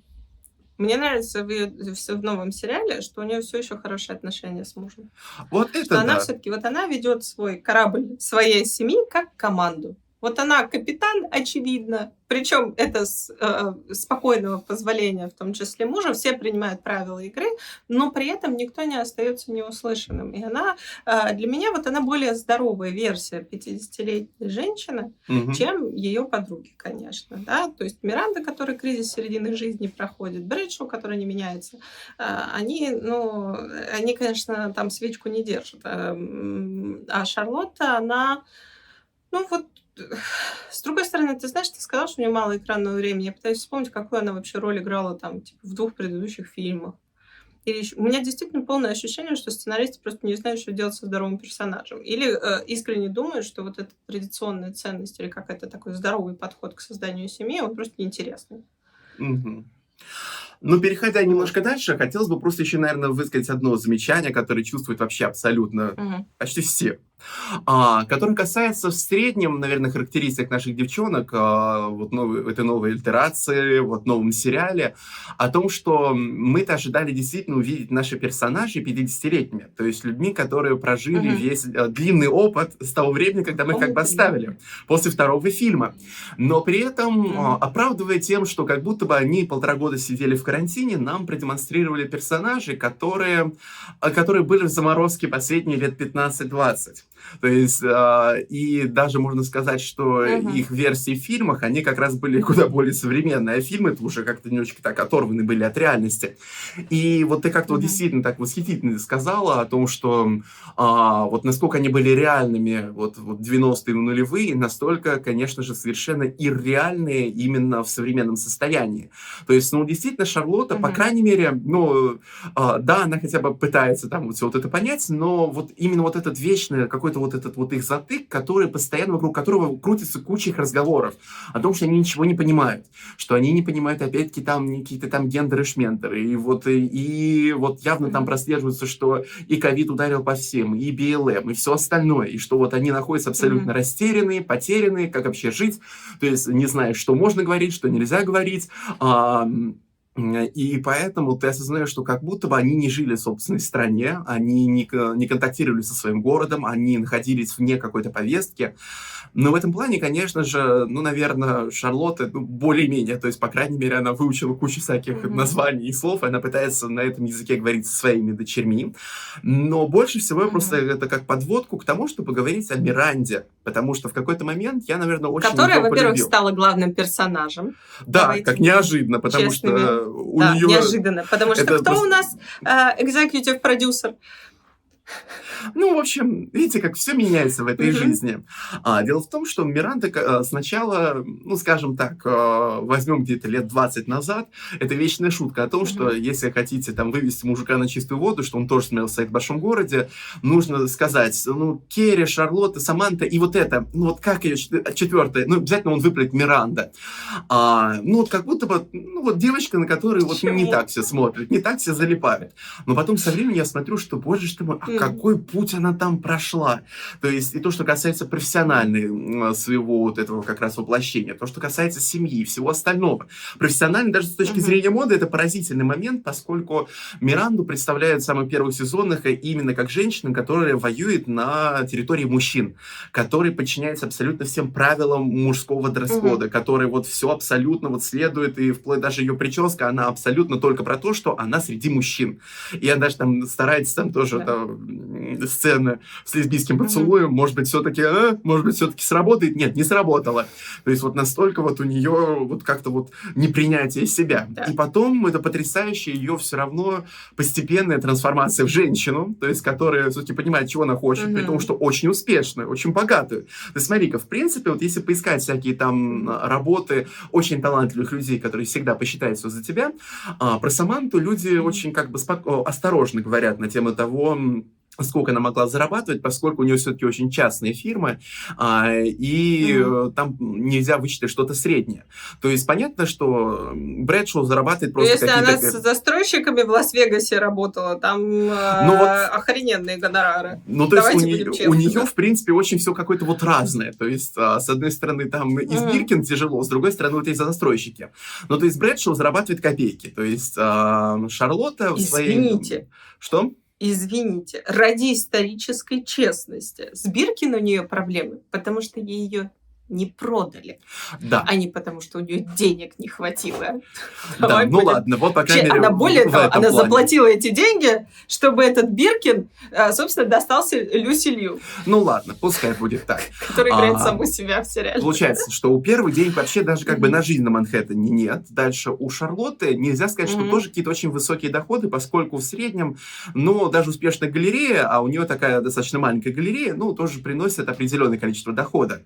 Мне нравится в, в новом сериале, что у нее все еще хорошие отношения с мужем. Вот это что да. она все-таки вот она ведет свой корабль своей семьи как команду. Вот она капитан, очевидно, причем это с э, спокойного позволения, в том числе мужа, все принимают правила игры, но при этом никто не остается неуслышанным. И она, э, для меня, вот она более здоровая версия 50-летней женщины, угу. чем ее подруги, конечно. Да? То есть Миранда, который кризис середины жизни проходит, Брэдшоу, который не меняется, э, они, ну, они, конечно, там свечку не держат. А, а Шарлотта, она, ну вот с другой стороны, ты знаешь, ты сказал, что у нее мало экранного времени. Я пытаюсь вспомнить, какую она вообще роль играла там, типа, в двух предыдущих фильмах. Или еще... У меня действительно полное ощущение, что сценаристы просто не знают, что делать со здоровым персонажем. Или э, искренне думают, что вот эта традиционная ценность или как это такой здоровый подход к созданию семьи, он просто неинтересный. Угу. Ну, переходя немножко дальше, хотелось бы просто еще, наверное, высказать одно замечание, которое чувствуют вообще абсолютно угу. почти все а, который касается в среднем, наверное, характеристик наших девчонок а, вот новой, этой новой альтерации, вот новом сериале, о том, что мы-то ожидали действительно увидеть наши персонажи 50-летними, то есть людьми, которые прожили uh-huh. весь а, длинный опыт с того времени, когда мы их как бы оставили, после второго фильма. Но при этом, uh-huh. а, оправдывая тем, что как будто бы они полтора года сидели в карантине, нам продемонстрировали персонажей, которые, а, которые были в заморозке последние лет 15-20. То есть, э, и даже можно сказать, что uh-huh. их версии в фильмах, они как раз были куда более современные, а фильмы это уже как-то немножечко так оторваны были от реальности. И вот ты как-то uh-huh. вот действительно так восхитительно сказала о том, что а, вот насколько они были реальными вот, вот 90-е нулевые, настолько, конечно же, совершенно ирреальные именно в современном состоянии. То есть, ну, действительно, Шарлотта, uh-huh. по крайней мере, ну, а, да, она хотя бы пытается там вот все вот это понять, но вот именно вот этот вечный какой какой-то вот этот вот их затык, который постоянно вокруг которого крутится куча их разговоров о том, что они ничего не понимают, что они не понимают опять-таки там какие-то там гендеры шментеры, и вот, и, и вот явно там прослеживается, что и ковид ударил по всем, и БЛМ, и все остальное, и что вот они находятся абсолютно mm-hmm. растерянные, потерянные, как вообще жить, то есть не зная, что можно говорить, что нельзя говорить, а, и поэтому ты осознаешь, что как будто бы они не жили в собственной стране, они не, не контактировали со своим городом, они находились вне какой-то повестки. Но в этом плане, конечно же, ну, наверное, Шарлотта ну, более-менее, то есть, по крайней мере, она выучила кучу всяких mm-hmm. названий и слов, и она пытается на этом языке говорить со своими дочерьми. Но больше всего mm-hmm. просто это как подводку к тому, чтобы поговорить о Миранде, потому что в какой-то момент я, наверное, очень Которая, во-первых, стала главным персонажем. Да, Давайте как неожиданно, потому честными. что у да, нее... неожиданно, потому что кто просто... у нас экзекутив uh, продюсер? Ну, в общем, видите, как все меняется в этой mm-hmm. жизни. А, дело в том, что Миранда э, сначала, ну, скажем так, э, возьмем где-то лет 20 назад, это вечная шутка о том, mm-hmm. что если хотите там вывести мужика на чистую воду, что он тоже смелся в большом городе, нужно сказать, ну, Керри, Шарлотта, Саманта и вот это, ну, вот как ее четвертая, ну, обязательно он выплет Миранда. А, ну, вот как будто бы, ну, вот девочка, на которую вот Чего? не так все смотрят, не так все залипают. Но потом со временем я смотрю, что, боже что мой, а mm-hmm. какой путь она там прошла. То есть и то, что касается профессиональной своего вот этого как раз воплощения, то, что касается семьи, всего остального. Профессионально даже с точки зрения моды это поразительный момент, поскольку Миранду представляют в самых первых сезонах именно как женщина, которая воюет на территории мужчин, который подчиняется абсолютно всем правилам мужского дресс-кода, uh-huh. который вот все абсолютно вот следует, и вплоть даже ее прическа, она абсолютно только про то, что она среди мужчин. И она даже там старается там тоже yeah. там, сцены с лесбийским поцелуем, mm-hmm. может быть, все-таки, а, может быть, все-таки сработает. Нет, не сработало. То есть вот настолько вот у нее вот как-то вот непринятие себя. Да. И потом это потрясающая ее все равно постепенная трансформация в женщину, то есть которая все-таки понимает, чего она хочет, mm-hmm. при том, что очень успешную, очень богатую. Есть смотри-ка, в принципе, вот если поискать всякие там работы очень талантливых людей, которые всегда посчитают все за тебя, а, про Саманту люди очень как бы спок- осторожно говорят на тему того, сколько она могла зарабатывать, поскольку у нее все-таки очень частные фирмы, а, и mm-hmm. там нельзя вычитать что-то среднее. То есть понятно, что Брэдшоу зарабатывает просто Если она с застройщиками в Лас-Вегасе работала, там а, ну, вот, охрененные гонорары. Ну, то Давайте есть у, нее, у нее, в принципе, очень все какое-то вот разное. То есть, а, с одной стороны, там из mm-hmm. Биркин тяжело, с другой стороны, вот есть застройщики. Ну, то есть Брэдшоу зарабатывает копейки. То есть Шарлотта в своей... Извините. Что? Извините, ради исторической честности. С Биркин у нее проблемы, потому что ей ее не продали, Да. а не потому, что у нее денег не хватило. Да, Давай ну будем ладно, вот по крайней мере она более того, она плане. заплатила эти деньги, чтобы этот Биркин, э, собственно, достался Люси Лью, Ну ладно, пускай будет так. играет А, саму себя в сериале. Получается, что у первых денег вообще даже как бы на жизнь на Манхэттене нет. Дальше у Шарлотты нельзя сказать, что тоже какие-то очень высокие доходы, поскольку в среднем, ну, даже успешная галерея, а у нее такая достаточно маленькая галерея, ну, тоже приносит определенное количество дохода.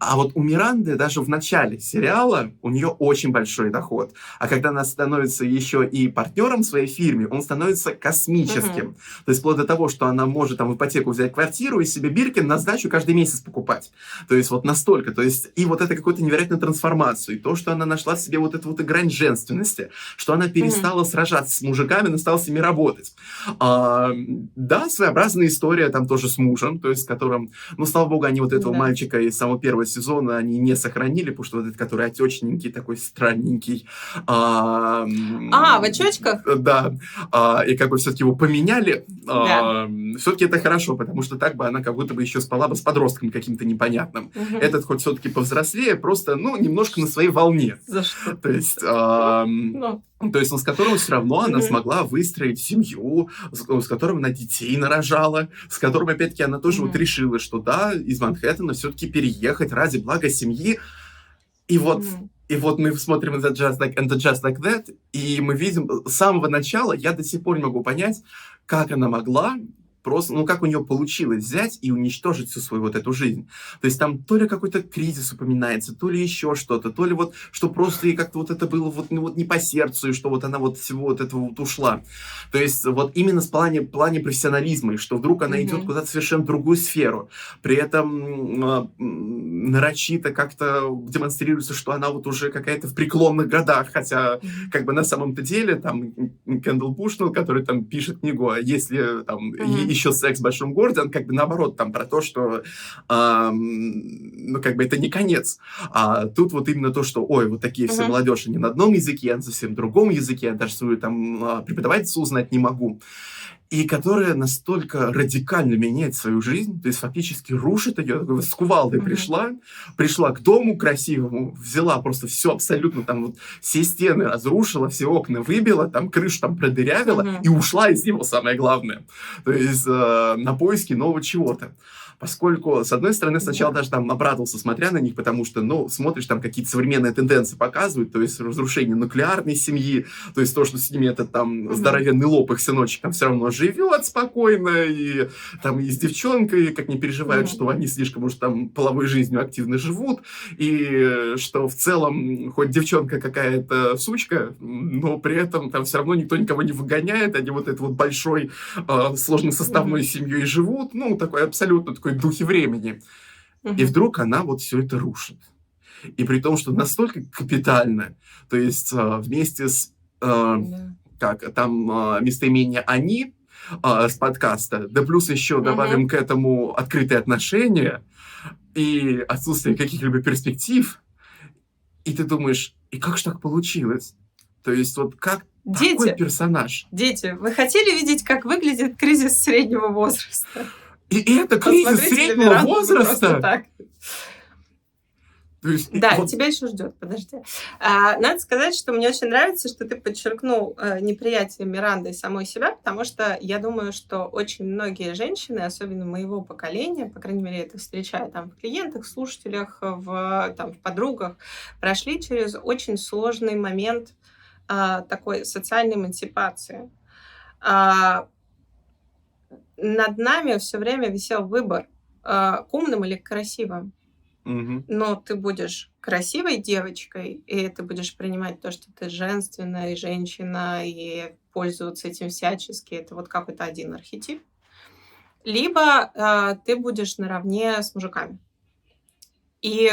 А вот у Миранды даже в начале сериала у нее очень большой доход. А когда она становится еще и партнером в своей фирме, он становится космическим. То есть вплоть до того, что она может там в ипотеку взять квартиру и себе Биркин на сдачу каждый месяц покупать. То есть вот настолько. То есть и вот это какую-то невероятную трансформацию. И то, что она нашла в себе вот эту вот грань женственности, что она перестала сражаться с мужиками, но стала с ними работать. А, да, своеобразная история там тоже с мужем, то есть с которым, ну, слава богу, они вот этого Да. мальчика из самого первого сезона они не сохранили, потому что вот этот, который отечненький, такой странненький. А, А, в очочках? Да. А, и как бы все-таки его поменяли. Да. все-таки это хорошо, потому что так бы она как будто бы еще спала бы с подростком каким-то непонятным. Мгм. Этот хоть все-таки повзрослее, просто, ну, немножко на своей волне. За что? То есть, ам, Ну, то есть, ну, с которым все равно она смогла выстроить семью, с, с которым она детей нарожала, с которым, опять-таки, она тоже вот решила, что да, из Манхэттена все-таки переехать ради блага семьи. И вот и вот мы смотрим это Just Like, and Just Like That, и мы видим э, с самого начала, я до сих пор не могу понять, как она могла просто, ну, как у нее получилось взять и уничтожить всю свою вот эту жизнь. То есть там то ли какой-то кризис упоминается, то ли еще что-то, то ли вот, что просто ей как-то вот это было вот, ну, вот не по сердцу, и что вот она вот всего вот этого вот ушла. То есть вот именно в плане, плане профессионализма, и что вдруг она Мгм. идет куда-то в совершенно другую сферу. При этом м, нарочито как-то демонстрируется, что она вот уже какая-то в преклонных годах, хотя как бы на самом-то деле там Кендалл Бушнелл, который там пишет книгу, а если там Мгм. Еще секс в большом городе, он как бы наоборот там про то, что ам, ну как бы это не конец. А тут вот именно то, что ой, вот такие все Мгм. молодежь, они на одном языке, а на совсем другом языке, я даже свою там а, преподавательницу узнать не могу. И которая настолько радикально меняет свою жизнь, то есть фактически рушит ее, такой с кувалдой Мгм. пришла, пришла к дому красивому, взяла просто все абсолютно, там вот все стены разрушила, все окна выбила, там крышу там продырявила Мгм. и ушла из него, самое главное. То есть э, на поиски нового чего-то. Поскольку, с одной стороны, сначала Да. даже там обрадовался, смотря на них, потому что, ну, смотришь, там какие-то современные тенденции показывают, то есть разрушение нуклеарной семьи, то есть то, что с ними этот там здоровенный лоб их сыночек там все равно живет спокойно, и там и с девчонкой, как не переживают, что они слишком уж там половой жизнью активно живут, и что в целом, хоть девчонка какая-то сучка, но при этом там все равно никто никого не выгоняет, они вот этой вот большой э, сложносоставной Мгм. семьей живут, ну, такой абсолютно такой духе времени. Мгм. И вдруг она вот все это рушит. И при том, что настолько капитально, то есть э, вместе с, э, Да. как там э, местоимение «они», с подкаста, да плюс еще добавим к этому открытые отношения и отсутствие каких-либо перспектив, и ты думаешь, и как же так получилось? То есть вот как такой Дети, персонаж? дети, вы хотели видеть, как выглядит кризис среднего возраста? И, это кризис среднего возраста. так. То есть, Да, вот- тебя еще ждет, подожди. А, надо сказать, что мне очень нравится, что ты подчеркнул э, неприятие Миранды и самой себя, потому что я думаю, что очень многие женщины, особенно моего поколения, по крайней мере, я это встречаю там в клиентах, в слушателях, в, там, в подругах, прошли через очень сложный момент а, такой социальной эмансипации. А, над нами все время висел выбор, а, к умным или к красивым Мгм. но ты будешь красивой девочкой, и ты будешь принимать то, что ты женственная и женщина, и пользоваться этим всячески. Это вот какой-то один архетип. Либо э, ты будешь наравне с мужиками. И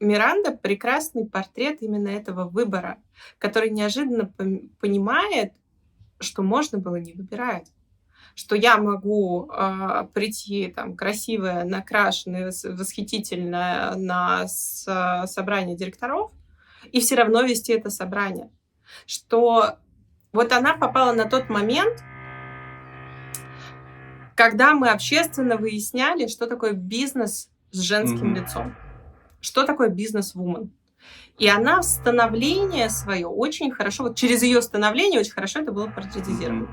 Миранда прекрасный портрет именно этого выбора, который неожиданно пом- понимает, что можно было не выбирать что я могу а, прийти там красивая, накрашенная, вос- восхитительная на с- собрание директоров и все равно вести это собрание. Что вот она попала на тот момент, когда мы общественно выясняли, что такое бизнес с женским Мгм. лицом. что такое бизнес-вумен. И она становление свое очень хорошо, вот через ее становление очень хорошо это было портретизировано.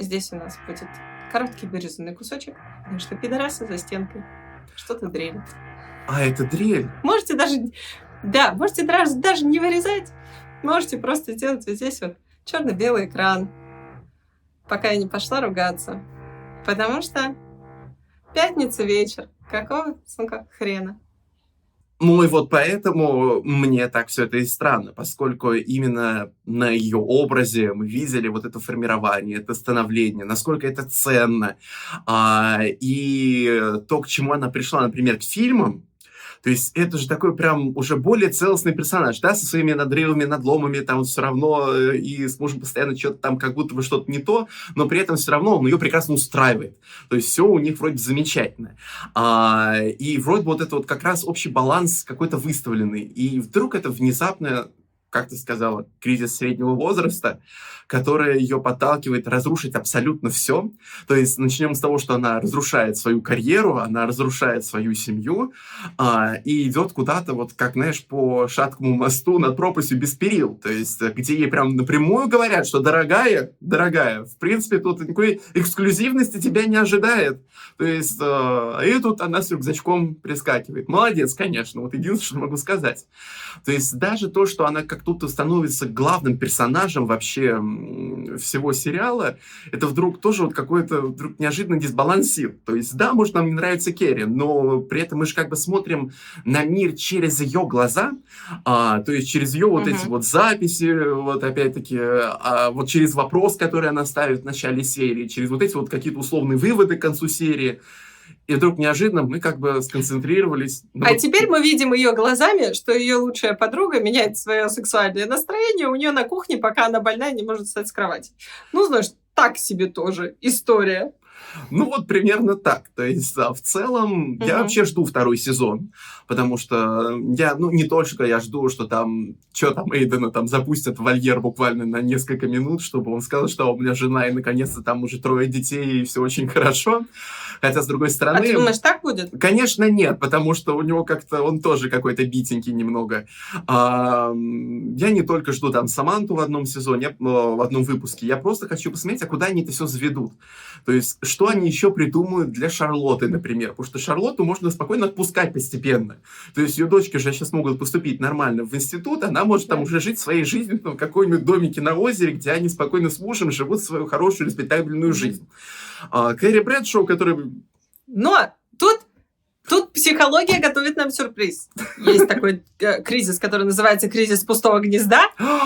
Здесь у нас будет короткий вырезанный кусочек, потому что пидорасы за стенкой что-то дрелят. А, это дрель? Можете даже, да, можете даже, даже не вырезать. Можете просто сделать вот здесь вот черно-белый экран, пока я не пошла ругаться. Потому что пятница вечер. Какого, сука, хрена? Ну и вот поэтому мне так все это и странно, поскольку именно на ее образе мы видели вот это формирование, это становление, насколько это ценно. А, и то, к чему она пришла, например, к фильмам, то есть это же такой прям уже более целостный персонаж, да, со своими надрывами, надломами, там все равно э, и с мужем постоянно что-то там как будто бы что-то не то, но при этом все равно он ее прекрасно устраивает. То есть все у них вроде замечательно. А, и вроде бы вот это вот как раз общий баланс какой-то выставленный. И вдруг это внезапно как ты сказала, кризис среднего возраста, которая ее подталкивает разрушить абсолютно все. То есть начнем с того, что она разрушает свою карьеру, она разрушает свою семью а, и идет куда-то, вот как, знаешь, по шаткому мосту над пропастью без перил. То есть где ей прям напрямую говорят, что дорогая, дорогая, в принципе, тут никакой эксклюзивности тебя не ожидает. То есть а, и тут она с рюкзачком прискакивает. Молодец, конечно, вот единственное, что могу сказать. То есть даже то, что она как тут становится главным персонажем вообще всего сериала, это вдруг тоже вот какой-то вдруг неожиданный дисбаланс сил. То есть, да, может, нам не нравится Керри, но при этом мы же как бы смотрим на мир через ее глаза, а, то есть через ее вот uh-huh. эти вот записи, вот опять-таки, а, вот через вопрос, который она ставит в начале серии, через вот эти вот какие-то условные выводы к концу серии. И вдруг неожиданно мы как бы сконцентрировались. Ну, а вот... теперь мы видим ее глазами, что ее лучшая подруга меняет свое сексуальное настроение у нее на кухне, пока она больная не может встать с кровати. Ну, знаешь, так себе тоже история. Ну вот примерно так. То есть а, в целом uh-huh. я вообще жду второй сезон, потому что я, ну не только я жду, что там, что там Эйдена там запустят в вольер буквально на несколько минут, чтобы он сказал, что у меня жена и наконец-то там уже трое детей и все очень хорошо. Хотя, с другой стороны... А ты думаешь, так будет? Конечно, нет, потому что у него как-то... Он тоже какой-то битенький немного. А, я не только жду там Саманту в одном сезоне, э, в одном выпуске. Я просто хочу посмотреть, а куда они это все заведут. То есть, что они еще придумают для Шарлотты, например. Потому что Шарлотту можно спокойно отпускать постепенно. То есть, ее дочки же сейчас могут поступить нормально в институт, она может там уже жить своей жизнью в какой-нибудь домике на озере, где они спокойно с мужем живут свою хорошую, респектабельную жизнь. А, Кэрри Брэдшоу, который... Но тут Тут психология готовит нам сюрприз. Есть такой э, кризис, который называется кризис пустого гнезда.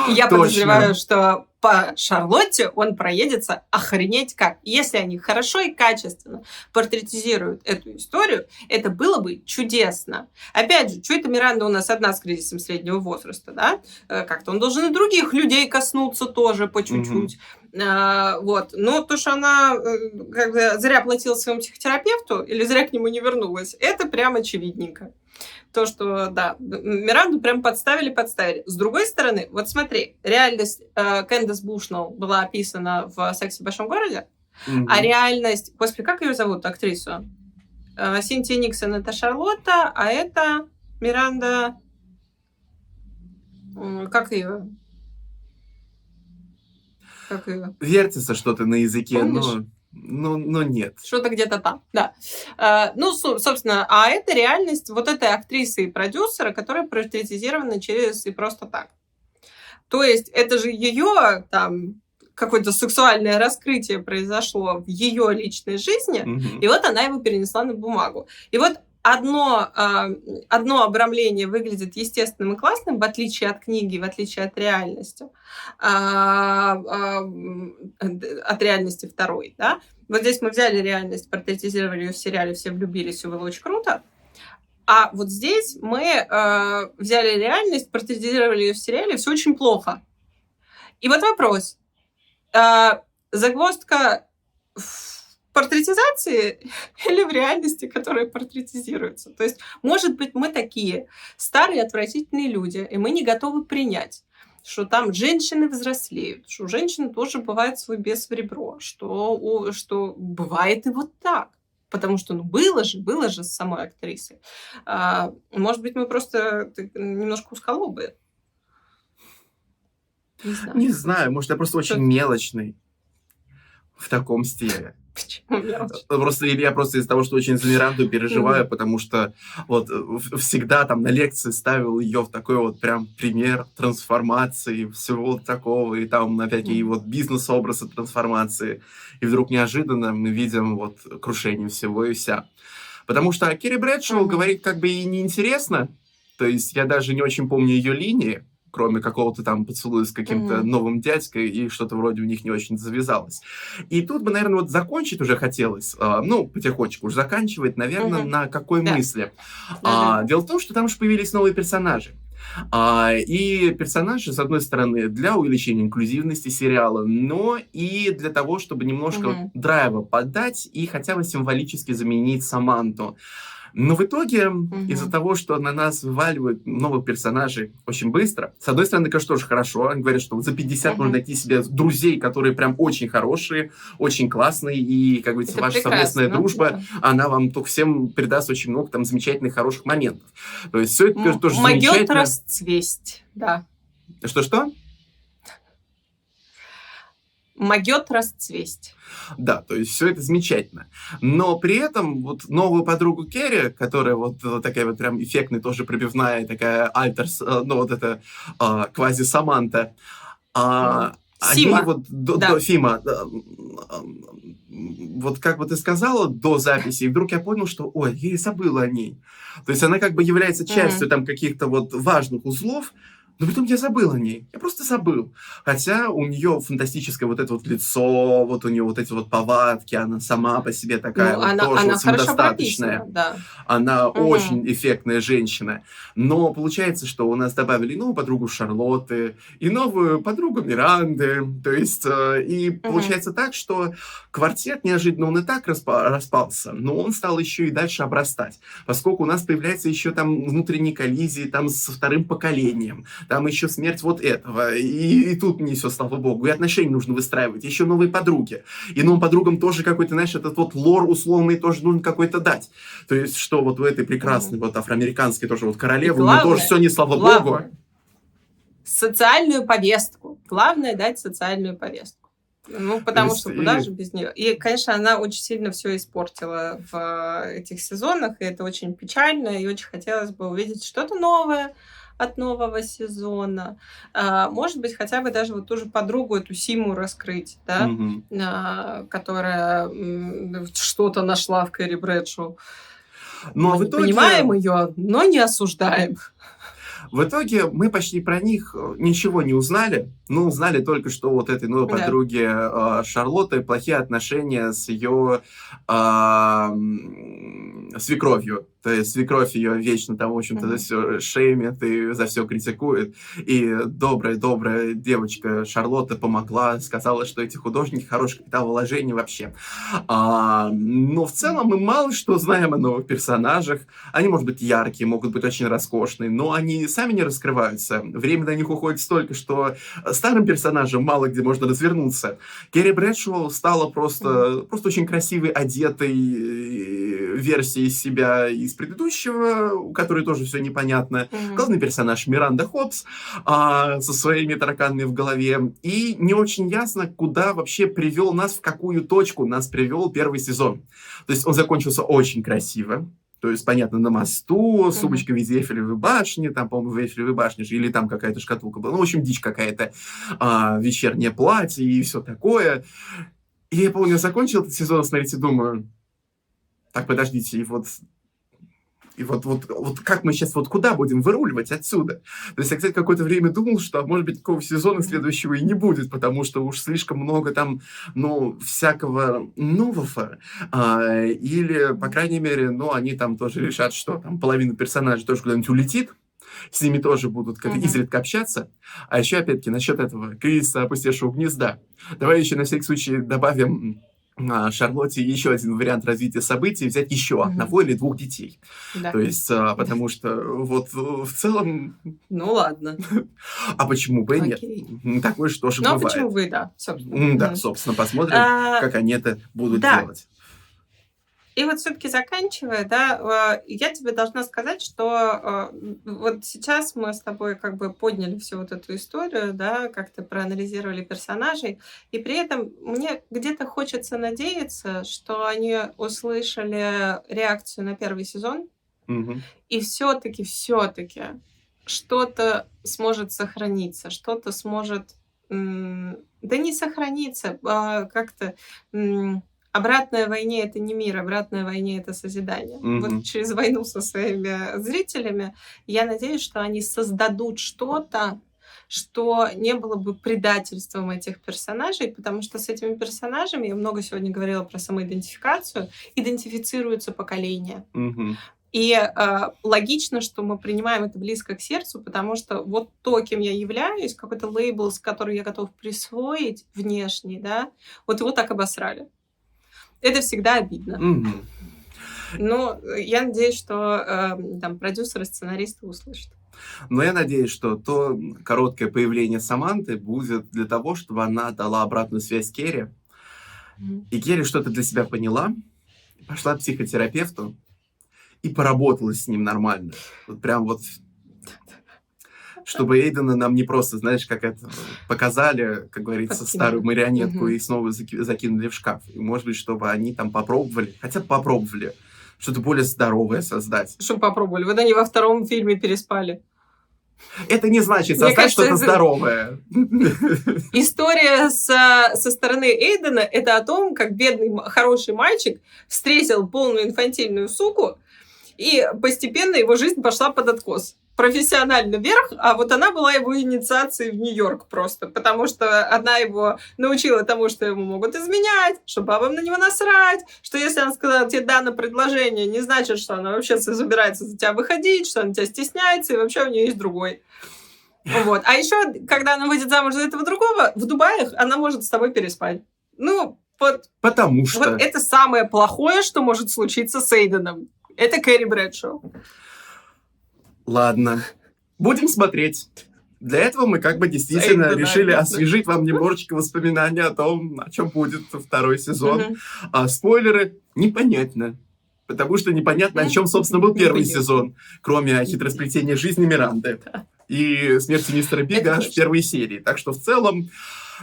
И я Точно. подозреваю, что по Шарлотте он проедется охренеть как. Если они хорошо и качественно портретизируют эту историю, это было бы чудесно. Опять же, что это Миранда у нас одна с кризисом среднего возраста, да? Э, как-то он должен и других людей коснуться тоже по чуть-чуть. Угу. А, вот. Но то, что она э, как бы зря платила своему психотерапевту или зря к нему не вернулась, это прям очевидненько то, что, да, Миранду прям подставили, подставили. С другой стороны, вот смотри, реальность э, Кэндис Бушнелл была описана в «Сексе в большом городе», mm-hmm. а реальность... Господи, как ее зовут, актрису? Э, Синтия Никсон — это Шарлотта, а это Миранда... Как ее? Как ее? Вертится что-то на языке, Помнишь? но... Ну, ну нет. Что-то где-то там, да. А, ну, собственно, а это реальность вот этой актрисы и продюсера, которая портретизирована через и просто так. То есть это же ее там какое-то сексуальное раскрытие произошло в ее личной жизни, угу. и вот она его перенесла на бумагу. И вот одно, а, одно обрамление выглядит естественным и классным, в отличие от книги, в отличие от реальности, а, а, от реальности второй, да. Вот здесь мы взяли реальность, портретизировали ее в сериале, все влюбились, все было очень круто. А вот здесь мы э, взяли реальность, портретизировали ее в сериале, все очень плохо. И вот вопрос. Э, загвоздка в портретизации или в реальности, которая портретизируется. То есть, может быть, мы такие старые отвратительные люди, и мы не готовы принять что там женщины взрослеют, что у женщины тоже бывает свой бес в ребро, что, что бывает и вот так. потому что, ну, было же, было же с самой актрисой. А, может быть, мы просто немножко узколобые. Не знаю. Не знаю, может, я просто очень мелочный в таком стиле. Почему мелочь? Просто я просто из-за того, что очень за Миранду переживаю, потому что вот всегда там на лекции ставил ее в такой вот прям пример трансформации, всего такого, и там опять и вот бизнес-образы трансформации. И вдруг неожиданно мы видим вот крушение всего и вся. Потому что Керри Брэдшоу говорит как бы и неинтересно, то есть я даже не очень помню ее линии, кроме какого-то там поцелуя с каким-то mm-hmm. новым дядькой, и что-то вроде у них не очень завязалось. И тут бы, наверное, вот закончить уже хотелось, э, ну, потихонечку уже заканчивать, наверное, mm-hmm. на какой да. мысли. Mm-hmm. А, дело в том, что там же появились новые персонажи. А, и персонажи, с одной стороны, для увеличения инклюзивности сериала, но и для того, чтобы немножко mm-hmm. драйва подать и хотя бы символически заменить Саманту. Но в итоге, угу. из-за того, что на нас вываливают новых персонажей очень быстро, с одной стороны, конечно, тоже хорошо. Они говорят, что за 50 угу. можно найти себе друзей, которые прям очень хорошие, очень классные, и, как говорится, ваша совместная дружба, да. она вам только всем придаст очень много там замечательных, хороших моментов. То есть все это тоже Могет замечательно. расцвесть, да. Что-что? Могет расцвесть. Да, то есть все это замечательно. Но при этом вот новую подругу Керри, которая вот такая вот прям эффектная, тоже пробивная, такая альтерс, э, ну вот это а, квази-саманта, а, Сима. Они вот до, да. до Фима, вот как бы ты сказала до записи, и вдруг я понял, что, ой, я и забыла о ней. То есть она как бы является частью mm-hmm. там каких-то вот важных узлов, но потом я забыл о ней. Я просто забыл. Хотя у нее фантастическое вот это вот лицо, вот у нее вот эти вот повадки, она сама по себе такая ну, вот она, тоже она самодостаточная. Да. Она угу. очень эффектная женщина. Но получается, что у нас добавили новую подругу Шарлотты и новую подругу Миранды. То есть, э, и угу. получается так, что квартет неожиданно он и так распа- распался, но он стал еще и дальше обрастать. Поскольку у нас появляется еще там внутренние коллизии там со вторым поколением там еще смерть вот этого, и, и тут не все, слава богу, и отношения нужно выстраивать, еще новые подруги, и новым подругам тоже какой-то, знаешь, этот вот лор условный тоже нужно какой-то дать, то есть, что вот у этой прекрасной, mm-hmm. вот афроамериканской тоже вот королевы, главное, тоже все не слава главное, богу. Социальную повестку. Главное дать социальную повестку. Ну, потому есть, что куда и... же без нее? И, конечно, она очень сильно все испортила в этих сезонах, и это очень печально, и очень хотелось бы увидеть что-то новое, от нового сезона. А, может быть, хотя бы даже вот ту же подругу, эту Симу раскрыть, да, угу. а, которая что-то нашла в Кэрри Брэдшоу. Но Мы в итоге... понимаем ее, но не осуждаем. В итоге мы почти про них э, ничего не узнали. Ну, узнали только, что вот этой новой да. подруге э, Шарлотты плохие отношения с ее э, свекровью. То есть свекровь ее вечно там, в общем-то, за все шеймит и за все критикует. И добрая-добрая девочка Шарлотта помогла, сказала, что эти художники хороший капитал вложений вообще. А, но в целом мы мало что знаем о новых персонажах. Они, может быть, яркие, могут быть очень роскошные, но они сами не раскрываются. Время на них уходит столько, что старым персонажам мало где можно развернуться. Керри Брэдшоу стала просто, mm-hmm. просто очень красивой, одетой э, версией себя из из предыдущего, у которой тоже все непонятно. Mm-hmm. Главный персонаж Миранда Хопс а, со своими тараканами в голове. И не очень ясно, куда вообще привел нас, в какую точку нас привел первый сезон. То есть он закончился очень красиво. То есть, понятно, на мосту, с сумочкой в виде Эйфелевой башни, там, по-моему, в Эйфелевой башне же, или там какая-то шкатулка была. Ну, в общем, дичь какая-то. А, вечернее платье и все такое. И я помню, закончил этот сезон, смотрите, думаю, так, подождите, и вот и вот, вот, вот как мы сейчас, вот куда будем выруливать отсюда? То есть я, кстати, какое-то время думал, что, может быть, такого сезона следующего и не будет, потому что уж слишком много там, ну, всякого нового. А, или, по крайней мере, ну, они там тоже решат, что там половина персонажей тоже куда-нибудь улетит, с ними тоже будут как-то uh-huh. изредка общаться. А еще, опять-таки, насчет этого кризиса опустевшего гнезда. Давай еще на всякий случай добавим Шарлотте еще один вариант развития событий взять еще угу. одного или двух детей. Да. То есть, а, потому что вот в целом... Ну ладно. А почему бы и нет? Такое что же ну, бывает. Ну почему вы, да, собственно. Да, собственно, посмотрим, а, как они это будут да. делать. И вот все-таки заканчивая, да, э, я тебе должна сказать, что э, вот сейчас мы с тобой как бы подняли всю вот эту историю, да, как-то проанализировали персонажей, и при этом мне где-то хочется надеяться, что они услышали реакцию на первый сезон, Мгм. и все-таки, все-таки что-то сможет сохраниться, что-то сможет, да не сохраниться, а как-то обратная войне это не мир, обратная войне это созидание. Мгм. Вот через войну со своими зрителями я надеюсь, что они создадут что-то, что не было бы предательством этих персонажей, потому что с этими персонажами, я много сегодня говорила про самоидентификацию, идентифицируются поколения. Мгм. И э, логично, что мы принимаем это близко к сердцу, потому что вот то, кем я являюсь, какой-то лейбл, с который я готов присвоить внешний, да, вот его так обосрали. Это всегда обидно. Мгм. Но я надеюсь, что э, там продюсеры, сценаристы услышат. Но я надеюсь, что то короткое появление Саманты будет для того, чтобы она дала обратную связь Керри. И Керри что-то для себя поняла, пошла к психотерапевту и поработала с ним нормально. Вот прям вот чтобы Эйдена нам не просто, знаешь, как это показали, как говорится, Подкинули. старую марионетку и снова заки- закинули в шкаф. И, может быть, чтобы они там попробовали, хотя бы попробовали, что-то более здоровое создать. Что попробовали? Вот они во втором фильме переспали. Это не значит создать что-то здоровое. История со, со стороны Эйдена – это о том, как бедный хороший мальчик встретил полную инфантильную суку, и постепенно его жизнь пошла под откос. Профессионально вверх, а вот она была его инициацией в Нью-Йорк просто, потому что одна его научила тому, что ему могут изменять, что бабам на него насрать, что если она сказала тебе да на предложение, не значит, что она вообще собирается за тебя выходить, что она тебя стесняется, и вообще у нее есть другой. Вот. А еще, когда она выйдет замуж за этого другого, в Дубаях она может с тобой переспать. Ну, вот, Потому что... вот это самое плохое, что может случиться с Эйденом. Это Кэрри Брэдшоу. Ладно, будем смотреть. Для этого мы как бы действительно Эйдена, решили да. освежить вам немножечко воспоминания о том, о чем будет второй сезон. А спойлеры непонятно. Потому что непонятно, о чем, собственно, был первый сезон, кроме хитросплетения жизни Миранды и смерти мистера Бига аж в первой серии. Так что в целом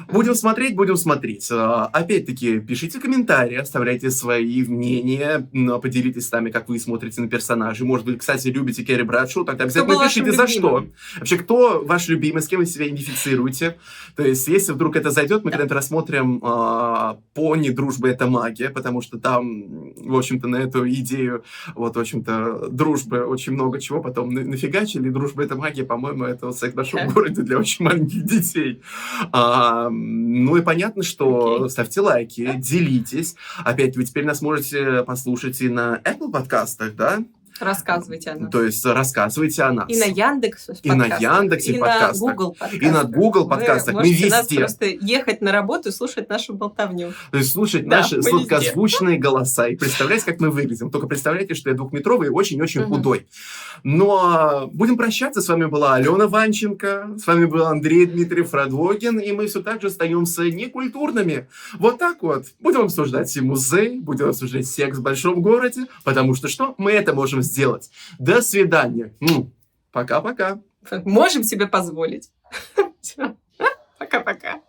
будем смотреть, будем смотреть. А, Опять-таки, пишите комментарии, оставляйте свои мнения, поделитесь с нами, как вы смотрите на персонажей. Может быть, кстати, любите Керри Брэдшоу, тогда обязательно вашим пишите за что. Вообще, кто ваш любимый, с кем вы себя идентифицируете? То есть, если вдруг это зайдет, мы Да. когда-то рассмотрим а, пони «Дружба – это магия», потому что там, в общем-то, на эту идею, вот, в общем-то, дружбы очень много чего потом на- нафигачили. «Дружба – это магия», по-моему, это вот секс в большом Ха. городе для очень маленьких детей. А, ну и понятно, что Окей. ставьте лайки, делитесь. Опять, вы теперь нас можете послушать и на Apple подкастах, да? Рассказывайте о нас. То есть рассказывайте о нас. И на Яндекс И на Яндексе и подкастах. на Google подкастах. И на Google подкастах. Мы Вы нас везде. просто ехать на работу и слушать нашу болтовню. То есть слушать Да, наши мы сладкозвучные голоса и представлять, как мы выглядим. Только представляйте, что я двухметровый и очень-очень Мгм. худой. Но будем прощаться. С вами была Алена Ванченко, с вами был Андрей Дмитриев Радвогин, и мы все так же остаемся некультурными. Вот так вот. Будем обсуждать и музей, будем обсуждать секс в большом городе, потому что что? Мы это можем сделать. До свидания. М. Пока-пока. Можем себе позволить. Пока-пока.